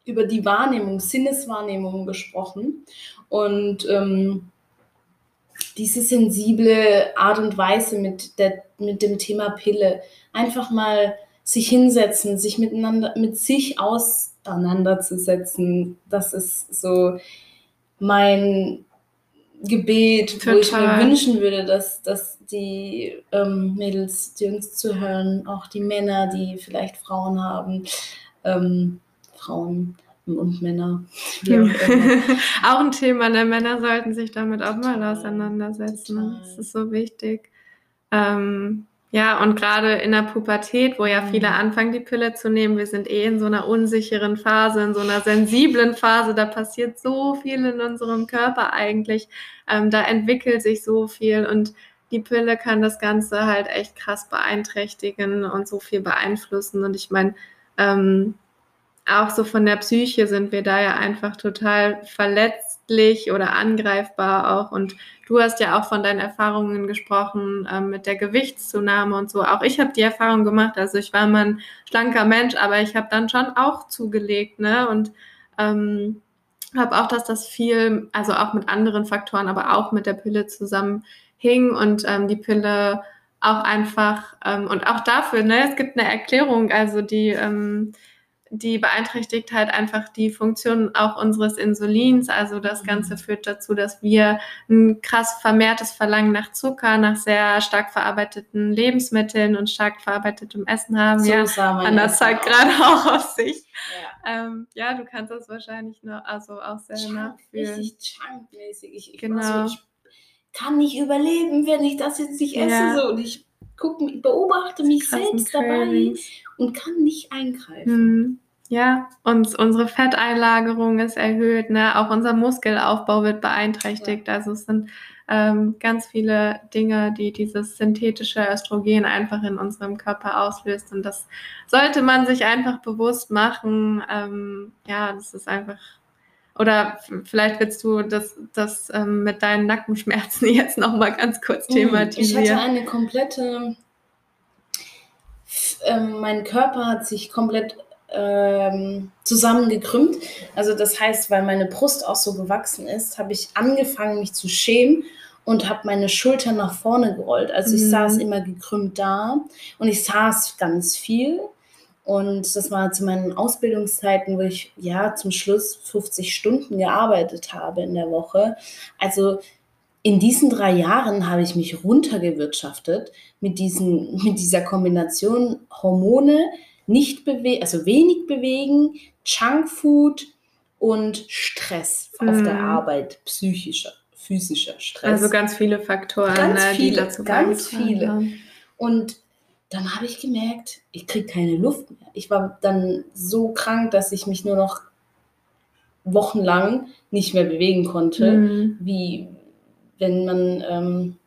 über die Wahrnehmung, Sinneswahrnehmung gesprochen. Und ähm, diese sensible Art und Weise mit, der, mit dem Thema Pille, einfach mal sich hinsetzen, sich miteinander, mit sich auseinanderzusetzen, das ist so mein Gebet, Total. wo ich mir wünschen würde, dass, dass die ähm, Mädels, die uns zuhören, auch die Männer, die vielleicht Frauen haben, ähm, Frauen und Männer. auch, auch ein Thema, ne? Männer sollten sich damit auch mal auseinandersetzen. Ne? Das ist so wichtig. Ähm, ja, und gerade in der Pubertät, wo ja viele mhm. anfangen, die Pille zu nehmen, wir sind eh in so einer unsicheren Phase, in so einer sensiblen Phase, da passiert so viel in unserem Körper eigentlich, ähm, da entwickelt sich so viel und die Pille kann das Ganze halt echt krass beeinträchtigen und so viel beeinflussen. Und ich meine, ähm, auch so von der Psyche sind wir da ja einfach total verletzlich oder angreifbar auch. Und du hast ja auch von deinen Erfahrungen gesprochen ähm, mit der Gewichtszunahme und so. Auch ich habe die Erfahrung gemacht. Also ich war mal ein schlanker Mensch, aber ich habe dann schon auch zugelegt, ne? Und ähm, habe auch, dass das viel, also auch mit anderen Faktoren, aber auch mit der Pille zusammenhing und ähm, die Pille auch einfach ähm, und auch dafür, ne, es gibt eine Erklärung, also die ähm, die beeinträchtigt halt einfach die Funktion auch unseres Insulins. Also das mhm. Ganze führt dazu, dass wir ein krass vermehrtes Verlangen nach Zucker, nach sehr stark verarbeiteten Lebensmitteln und stark verarbeitetem Essen haben. So ja, Anna zeigt gerade auch auf sich. Ja. Ähm, ja. du kannst das wahrscheinlich nur also auch sehr Chunk, nachfühlen. Richtig chunkmäßig. Ich, ich, genau. so, ich kann nicht überleben, wenn ich das jetzt nicht esse. Ja. So. Und ich gucke, beobachte mich selbst dabei und kann nicht eingreifen. Mhm. Ja, und unsere Fetteinlagerung ist erhöht, ne? auch unser Muskelaufbau wird beeinträchtigt. Ja. Also es sind ähm, ganz viele Dinge, die dieses synthetische Östrogen einfach in unserem Körper auslöst. Und das sollte man sich einfach bewusst machen. Ähm, ja, das ist einfach. Oder vielleicht willst du das, das ähm, mit deinen Nackenschmerzen jetzt nochmal ganz kurz thematisieren. Ich hatte eine komplette. Ähm, mein Körper hat sich komplett ähm, zusammengekrümmt. Also das heißt, weil meine Brust auch so gewachsen ist, habe ich angefangen, mich zu schämen und habe meine Schultern nach vorne gerollt. Also ich mhm. saß immer gekrümmt da und ich saß ganz viel. Und das war zu meinen Ausbildungszeiten, wo ich ja zum Schluss 50 Stunden gearbeitet habe in der Woche. Also in diesen drei Jahren habe ich mich runtergewirtschaftet mit, diesen, mit dieser Kombination Hormone, nicht bewegen, also wenig bewegen, Junkfood und Stress mm. auf der mhm. Arbeit, psychischer, physischer Stress. Also ganz viele Faktoren, ganz ne, viele, die dazu ganz viele. Und dann habe ich gemerkt, ich kriege keine Luft mehr. Ich war dann so krank, dass ich mich nur noch wochenlang nicht mehr bewegen konnte, mm. wie wenn man ähm,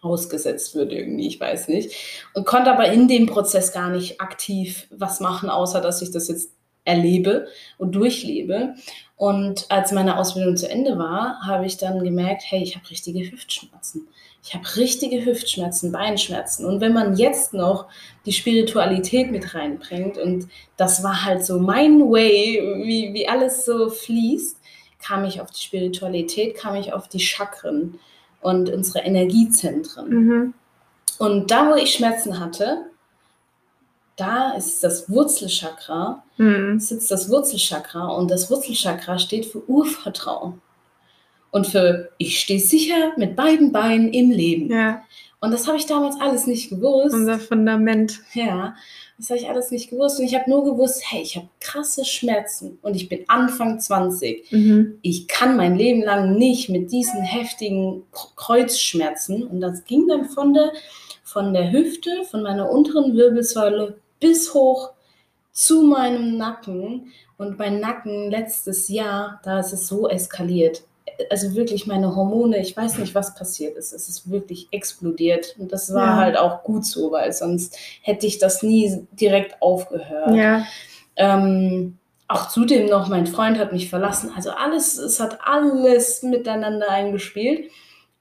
ausgesetzt wird irgendwie, ich weiß nicht. Und konnte aber in dem Prozess gar nicht aktiv was machen, außer dass ich das jetzt erlebe und durchlebe. Und als meine Ausbildung zu Ende war, habe ich dann gemerkt, hey, ich habe richtige Hüftschmerzen. Ich habe richtige Hüftschmerzen, Beinschmerzen. Und wenn man jetzt noch die Spiritualität mit reinbringt, und das war halt so mein Way, wie, wie alles so fließt, kam ich auf die Spiritualität, kam ich auf die Chakren und unsere Energiezentren. Mhm. Und da, wo ich Schmerzen hatte, da ist das Wurzelchakra, mhm. sitzt das Wurzelchakra und das Wurzelchakra steht für Urvertrauen und für ich stehe sicher mit beiden Beinen im Leben. Ja. Und das habe ich damals alles nicht gewusst. Unser Fundament. Ja. Das habe ich alles nicht gewusst. Und ich habe nur gewusst, hey, ich habe krasse Schmerzen und ich bin Anfang 20. Mhm. Ich kann mein Leben lang nicht mit diesen heftigen Kreuzschmerzen. Und das ging dann von der, von der Hüfte, von meiner unteren Wirbelsäule bis hoch zu meinem Nacken. Und mein Nacken letztes Jahr, da ist es so eskaliert also wirklich meine Hormone, ich weiß nicht, was passiert ist. Es ist wirklich explodiert. Und das war ja. halt auch gut so, weil sonst hätte ich das nie direkt aufgehört. Ja. Ähm, auch zudem noch, mein Freund hat mich verlassen. Also alles, es hat alles miteinander eingespielt.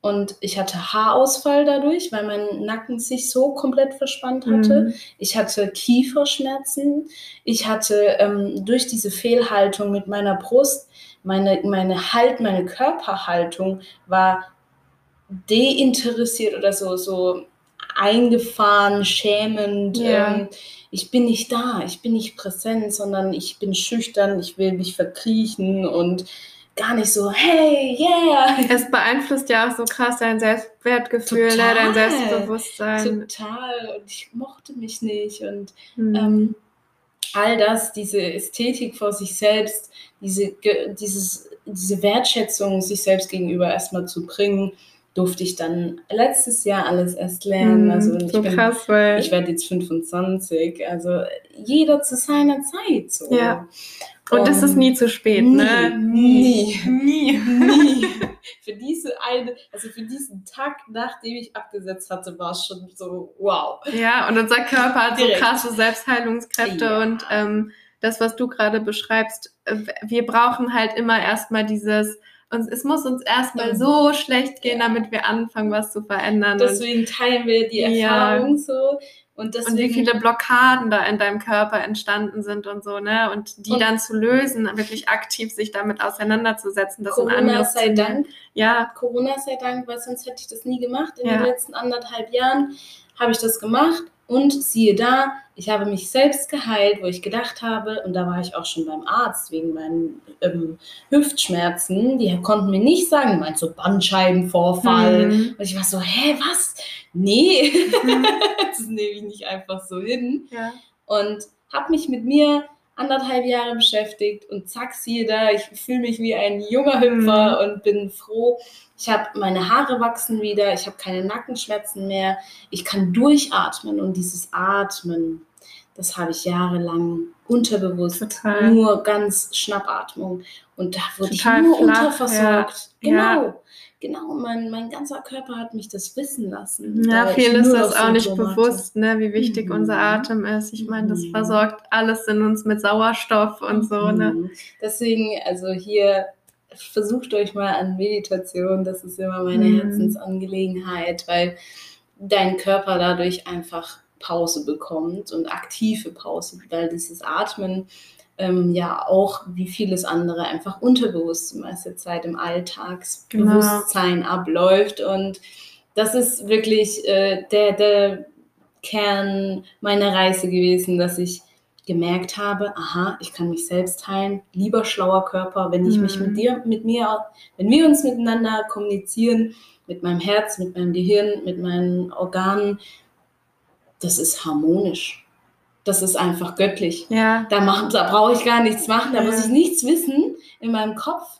Und ich hatte Haarausfall dadurch, weil mein Nacken sich so komplett verspannt hatte. Mhm. Ich hatte Kieferschmerzen. Ich hatte ähm, durch diese Fehlhaltung mit meiner Brust, meine, meine Halt, meine Körperhaltung war deinteressiert oder so, so eingefahren, schämend. Ja. Ähm, ich bin nicht da, ich bin nicht präsent, sondern ich bin schüchtern, ich will mich verkriechen und gar nicht so, hey, yeah. Es beeinflusst ja auch so krass dein Selbstwertgefühl, ne, dein Selbstbewusstsein. Total. Und ich mochte mich nicht. Und mhm. ähm, all das, diese Ästhetik vor sich selbst, diese, dieses, diese Wertschätzung sich selbst gegenüber erstmal zu bringen, durfte ich dann letztes Jahr alles erst lernen. Mm, also ich, so bin, krass, ich werde jetzt 25. Also jeder zu seiner Zeit. So. Ja. Und es ist nie zu spät, nie, ne? Nie. Nie. Nie. für diese eine, also für diesen Tag, nachdem ich abgesetzt hatte, war es schon so, wow. Ja, und unser Körper hat Direkt. so krasse Selbstheilungskräfte ja. und ähm, das, was du gerade beschreibst, äh, wir brauchen halt immer erstmal dieses, und es muss uns erstmal so schlecht gehen, damit wir anfangen, was zu verändern. Deswegen teilen wir die Erfahrung ja. so. Und, deswegen, und wie viele Blockaden da in deinem Körper entstanden sind und so, ne? Und die und dann zu lösen, wirklich aktiv sich damit auseinanderzusetzen. Das Corona sei Dank. Ja. Corona sei Dank, weil sonst hätte ich das nie gemacht. In ja. den letzten anderthalb Jahren habe ich das gemacht und siehe da, ich habe mich selbst geheilt, wo ich gedacht habe, und da war ich auch schon beim Arzt wegen meinen ähm, Hüftschmerzen, die konnten mir nicht sagen, meinst so Bandscheibenvorfall. Mhm. Und ich war so, hä, was? Nee, mhm. das nehme ich nicht einfach so hin. Ja. Und habe mich mit mir anderthalb Jahre beschäftigt und zack, siehe da, ich fühle mich wie ein junger Hüpfer mhm. und bin froh. Ich habe meine Haare wachsen wieder, ich habe keine Nackenschmerzen mehr, ich kann durchatmen und dieses Atmen, das habe ich jahrelang unterbewusst, Total. nur ganz Schnappatmung und da wurde Total ich nur flach, unterversorgt. Ja. Genau. Ja genau, mein, mein ganzer Körper hat mich das wissen lassen. Ja, vielen ist das auch nicht bewusst, ne, wie wichtig mhm. unser Atem ist. Ich meine, das mhm. versorgt alles in uns mit Sauerstoff und so. Ne? Mhm. Deswegen, also hier versucht euch mal an Meditation, das ist immer meine mhm. Herzensangelegenheit, weil dein Körper dadurch einfach Pause bekommt und aktive Pause, weil dieses Atmen ähm, ja auch wie vieles andere einfach unterbewusst die meiste Zeit im Alltagsbewusstsein genau. abläuft. Und das ist wirklich äh, der, der Kern meiner Reise gewesen, dass ich gemerkt habe, aha, ich kann mich selbst heilen, lieber schlauer Körper, wenn ich mhm. mich mit dir, mit mir, wenn wir uns miteinander kommunizieren, mit meinem Herz, mit meinem Gehirn, mit meinen Organen, das ist harmonisch das ist einfach göttlich. Ja. Da, da brauche ich gar nichts machen, da ja. muss ich nichts wissen in meinem Kopf.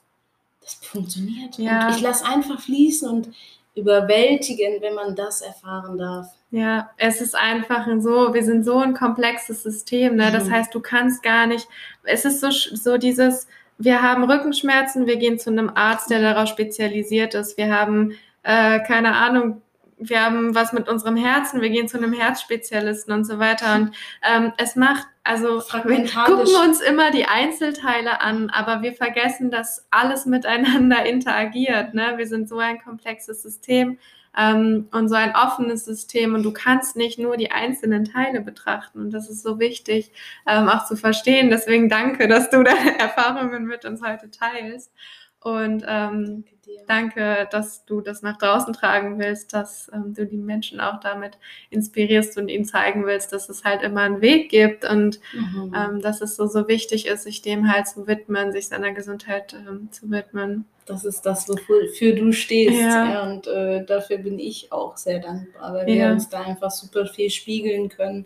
Das funktioniert. Ja. Und ich lasse einfach fließen und überwältigen, wenn man das erfahren darf. Ja, es ist einfach so, wir sind so ein komplexes System, ne? Das mhm. heißt, du kannst gar nicht, es ist so, so dieses, wir haben Rückenschmerzen, wir gehen zu einem Arzt, der darauf spezialisiert ist. Wir haben, äh, keine Ahnung, wir haben was mit unserem Herzen, wir gehen zu einem Herzspezialisten und so weiter. Und ähm, es macht, also wir gucken uns immer die Einzelteile an, aber wir vergessen, dass alles miteinander interagiert. Ne? Wir sind so ein komplexes System ähm, und so ein offenes System und du kannst nicht nur die einzelnen Teile betrachten. Und das ist so wichtig, ähm, auch zu verstehen. Deswegen danke, dass du deine Erfahrungen mit uns heute teilst. Und ähm, danke, dass du das nach draußen tragen willst, dass ähm, du die Menschen auch damit inspirierst und ihnen zeigen willst, dass es halt immer einen Weg gibt und mhm. ähm, dass es so, so wichtig ist, sich dem halt zu widmen, sich seiner Gesundheit ähm, zu widmen. Das ist das, wofür du stehst. Ja und äh, dafür bin ich auch sehr dankbar, weil ja. wir uns da einfach super viel spiegeln können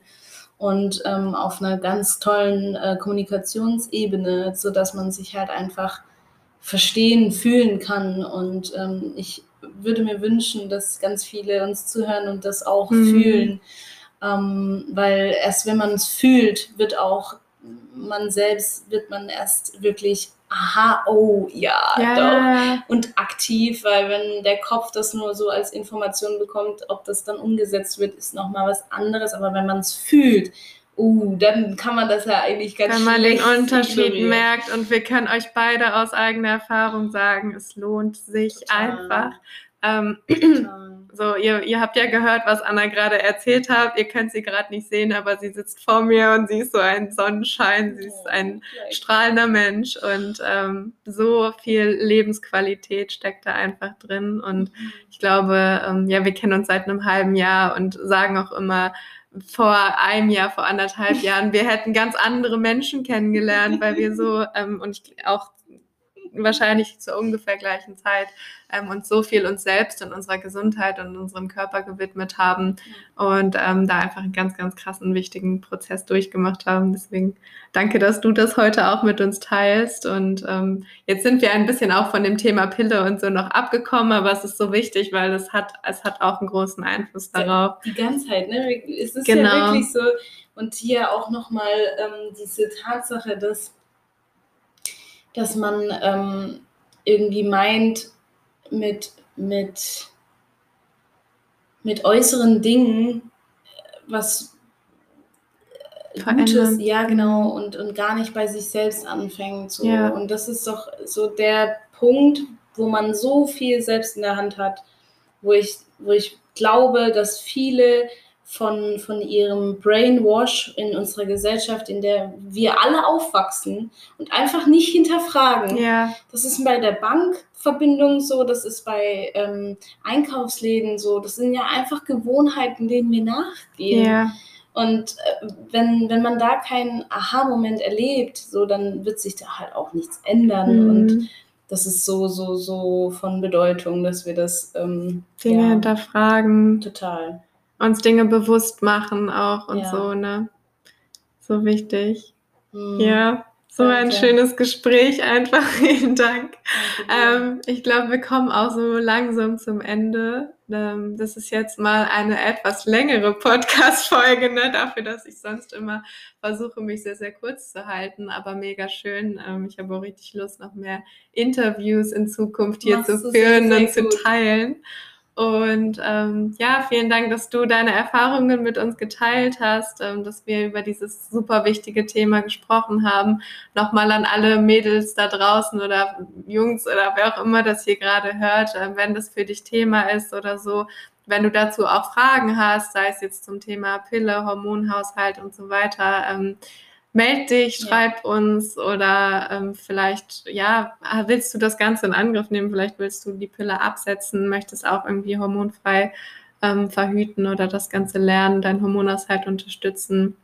und ähm, auf einer ganz tollen äh, Kommunikationsebene, sodass man sich halt einfach verstehen, fühlen kann. Und ähm, ich würde mir wünschen, dass ganz viele uns zuhören und das auch mhm. fühlen. Ähm, weil erst wenn man es fühlt, wird auch man selbst, wird man erst wirklich, aha, oh ja, ja, doch. Und aktiv, weil wenn der Kopf das nur so als Information bekommt, ob das dann umgesetzt wird, ist nochmal was anderes. Aber wenn man es fühlt uh, dann kann man das ja eigentlich ganz Wenn man den Unterschied merkt und wir können euch beide aus eigener Erfahrung sagen, es lohnt sich Total. einfach. Ähm, so, ihr, ihr habt ja gehört, was Anna gerade erzählt hat. Ihr könnt sie gerade nicht sehen, aber sie sitzt vor mir und sie ist so ein Sonnenschein, sie ist ein strahlender Mensch und ähm, so viel Lebensqualität steckt da einfach drin. Und ich glaube, ähm, ja, wir kennen uns seit einem halben Jahr und sagen auch immer, vor einem Jahr, vor anderthalb Jahren, wir hätten ganz andere Menschen kennengelernt, weil wir so, ähm, und ich auch wahrscheinlich zur ungefähr gleichen Zeit ähm, uns so viel uns selbst und unserer Gesundheit und unserem Körper gewidmet haben und ähm, da einfach einen ganz, ganz krassen, wichtigen Prozess durchgemacht haben. Deswegen danke, dass du das heute auch mit uns teilst. Und ähm, jetzt sind wir ein bisschen auch von dem Thema Pille und so noch abgekommen, aber es ist so wichtig, weil es hat, es hat auch einen großen Einfluss darauf. Die Ganzheit, ne? Es ist Genau. ja wirklich so. Und hier auch nochmal ähm, diese Tatsache, dass, dass man ähm, irgendwie meint, mit, mit, mit äußeren Dingen äh, was äh, Gutes, Verändern. ja genau, und, und gar nicht bei sich selbst anfängt. So. Ja. Und das ist doch so der Punkt, wo man so viel selbst in der Hand hat, wo ich, wo ich glaube, dass viele von, von ihrem Brainwash in unserer Gesellschaft, in der wir alle aufwachsen und einfach nicht hinterfragen. Ja, Das ist bei der Bankverbindung so, das ist bei ähm, Einkaufsläden so, das sind ja einfach Gewohnheiten, denen wir nachgehen. ja, Und äh, wenn, wenn man da keinen Aha-Moment erlebt, so, dann wird sich da halt auch nichts ändern. Und Mhm. das ist so, so, so von Bedeutung, dass wir das ähm, Dinge ja, hinterfragen, total. Uns Dinge bewusst machen auch und Ja. so, ne? So wichtig. Hm, Ja, so ein Danke. schönes Gespräch einfach. Vielen Dank. Ähm, ich glaube, wir kommen auch so langsam zum Ende. Ähm, das ist jetzt mal eine etwas längere Podcast-Folge, ne? dafür, dass ich sonst immer versuche, mich sehr, sehr kurz zu halten. Aber mega schön. Ähm, ich habe auch richtig Lust, noch mehr Interviews in Zukunft hier Machst zu du sehr, führen sehr und zu gut. teilen. Und ähm, ja, vielen Dank, dass du deine Erfahrungen mit uns geteilt hast, ähm, dass wir über dieses super wichtige Thema gesprochen haben. Nochmal an alle Mädels da draußen oder Jungs oder wer auch immer das hier gerade hört, äh, wenn das für dich Thema ist oder so, wenn du dazu auch Fragen hast, sei es jetzt zum Thema Pille, Hormonhaushalt und so weiter, ähm, meld dich, Ja. schreib uns oder ähm, vielleicht, ja, willst du das Ganze in Angriff nehmen? Vielleicht willst du die Pille absetzen, möchtest auch irgendwie hormonfrei ähm, verhüten oder das Ganze lernen, deinen Hormonhaushalt unterstützen.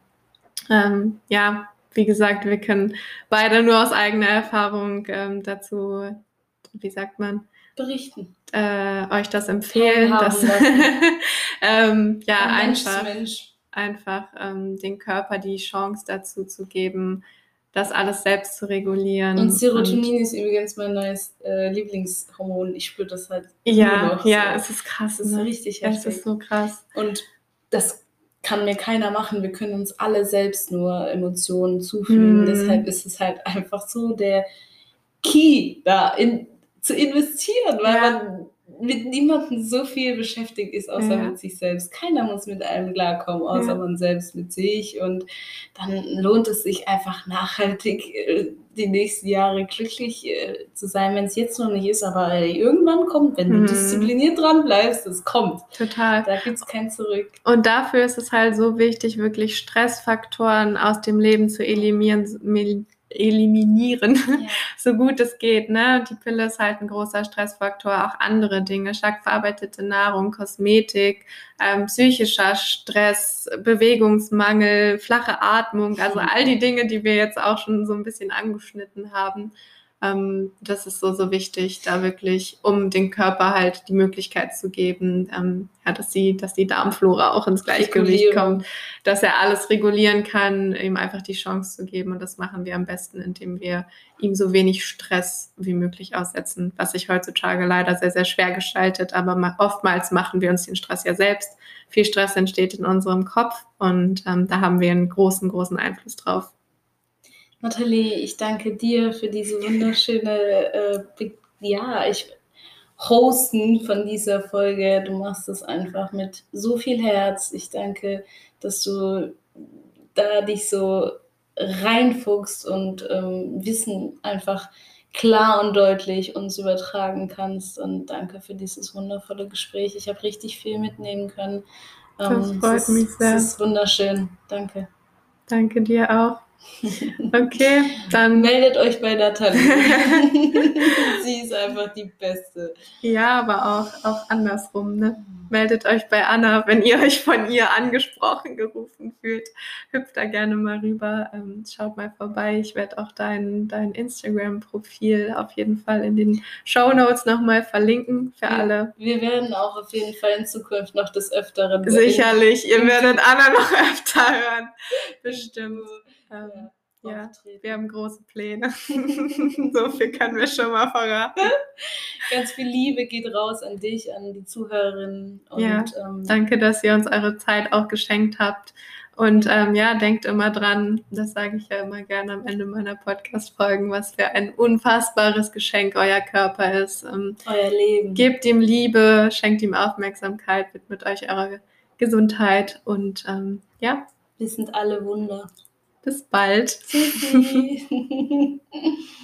Ähm, ja, wie gesagt, wir können beide nur aus eigener Erfahrung ähm, dazu, wie sagt man, Berichten. äh, euch das empfehlen. Dass, lassen. ähm, ja, einfach Mensch. Einfach ähm, den Körper die Chance dazu zu geben, das alles selbst zu regulieren. Und Serotonin ist übrigens mein neues äh, Lieblingshormon. Ich spüre das halt. Und, ja, noch ja, so. es ist krass. Das ist ne? richtig Es heftig. ist so krass. Und das kann mir keiner machen. Wir können uns alle selbst nur Emotionen zufügen. Mhm. Deshalb ist es halt einfach so der Key, da in, zu investieren, weil Ja. man mit niemandem so viel beschäftigt ist, außer Ja. mit sich selbst. Keiner muss mit einem klarkommen, außer Ja. man selbst mit sich. Und dann lohnt es sich einfach nachhaltig, äh, die nächsten Jahre glücklich äh, zu sein, wenn es jetzt noch nicht ist, aber irgendwann kommt, wenn Mhm. du diszipliniert dran bleibst, es kommt. Total. Da gibt es kein Zurück. Und dafür ist es halt so wichtig, wirklich Stressfaktoren aus dem Leben zu eliminieren, eliminieren Ja. so gut es geht. Ne? Die Pille ist halt ein großer Stressfaktor, auch andere Dinge, stark verarbeitete Nahrung, Kosmetik, ähm, psychischer Stress, Bewegungsmangel, flache Atmung, also all die Dinge, die wir jetzt auch schon so ein bisschen angeschnitten haben. Ähm, das ist so, so wichtig, da wirklich, um den Körper halt die Möglichkeit zu geben, ähm, ja, dass, die, dass die Darmflora auch ins Gleichgewicht kommt, dass er alles regulieren kann, ihm einfach die Chance zu geben. Und das machen wir am besten, indem wir ihm so wenig Stress wie möglich aussetzen, was sich heutzutage leider sehr, sehr schwer gestaltet. Aber ma- oftmals machen wir uns den Stress ja selbst. Viel Stress entsteht in unserem Kopf und ähm, da haben wir einen großen, großen Einfluss drauf. Nathalie, ich danke dir für diese wunderschöne, äh, ja, ich Hosten von dieser Folge. Du machst es einfach mit so viel Herz. Ich danke, dass du da dich so reinfuchst und ähm, Wissen einfach klar und deutlich uns übertragen kannst. Und danke für dieses wundervolle Gespräch. Ich habe richtig viel mitnehmen können. Das freut ist, mich sehr. Es ist wunderschön. Danke. Danke dir auch. Okay, dann. Meldet euch bei Nathalie. Sie ist einfach die Beste. Ja, aber auch, auch andersrum. Ne? Meldet euch bei Anna, wenn ihr euch von ihr angesprochen, gerufen fühlt. Hüpft da gerne mal rüber. Ähm, schaut mal vorbei. Ich werde auch dein, dein Instagram-Profil auf jeden Fall in den Show Notes nochmal verlinken für Ja. alle. Wir werden auch auf jeden Fall in Zukunft noch des Öfteren. Sicherlich, ihr werdet Anna noch öfter hören. Bestimmt. Ähm, Ja, ja, wir haben große Pläne. so viel können wir schon mal verraten. Ganz viel Liebe geht raus an dich, an die Zuhörerinnen. Und, Ja, ähm, Danke, dass ihr uns eure Zeit auch geschenkt habt. Und ähm, ja, denkt immer dran, das sage ich ja immer gerne am Ende meiner Podcast-Folgen, was für ein unfassbares Geschenk euer Körper ist. Ähm, euer Leben. gebt ihm Liebe, schenkt ihm Aufmerksamkeit, widmet euch eurer Gesundheit und ähm, ja, Wir sind alle Wunder. Bis bald. Tschüssi.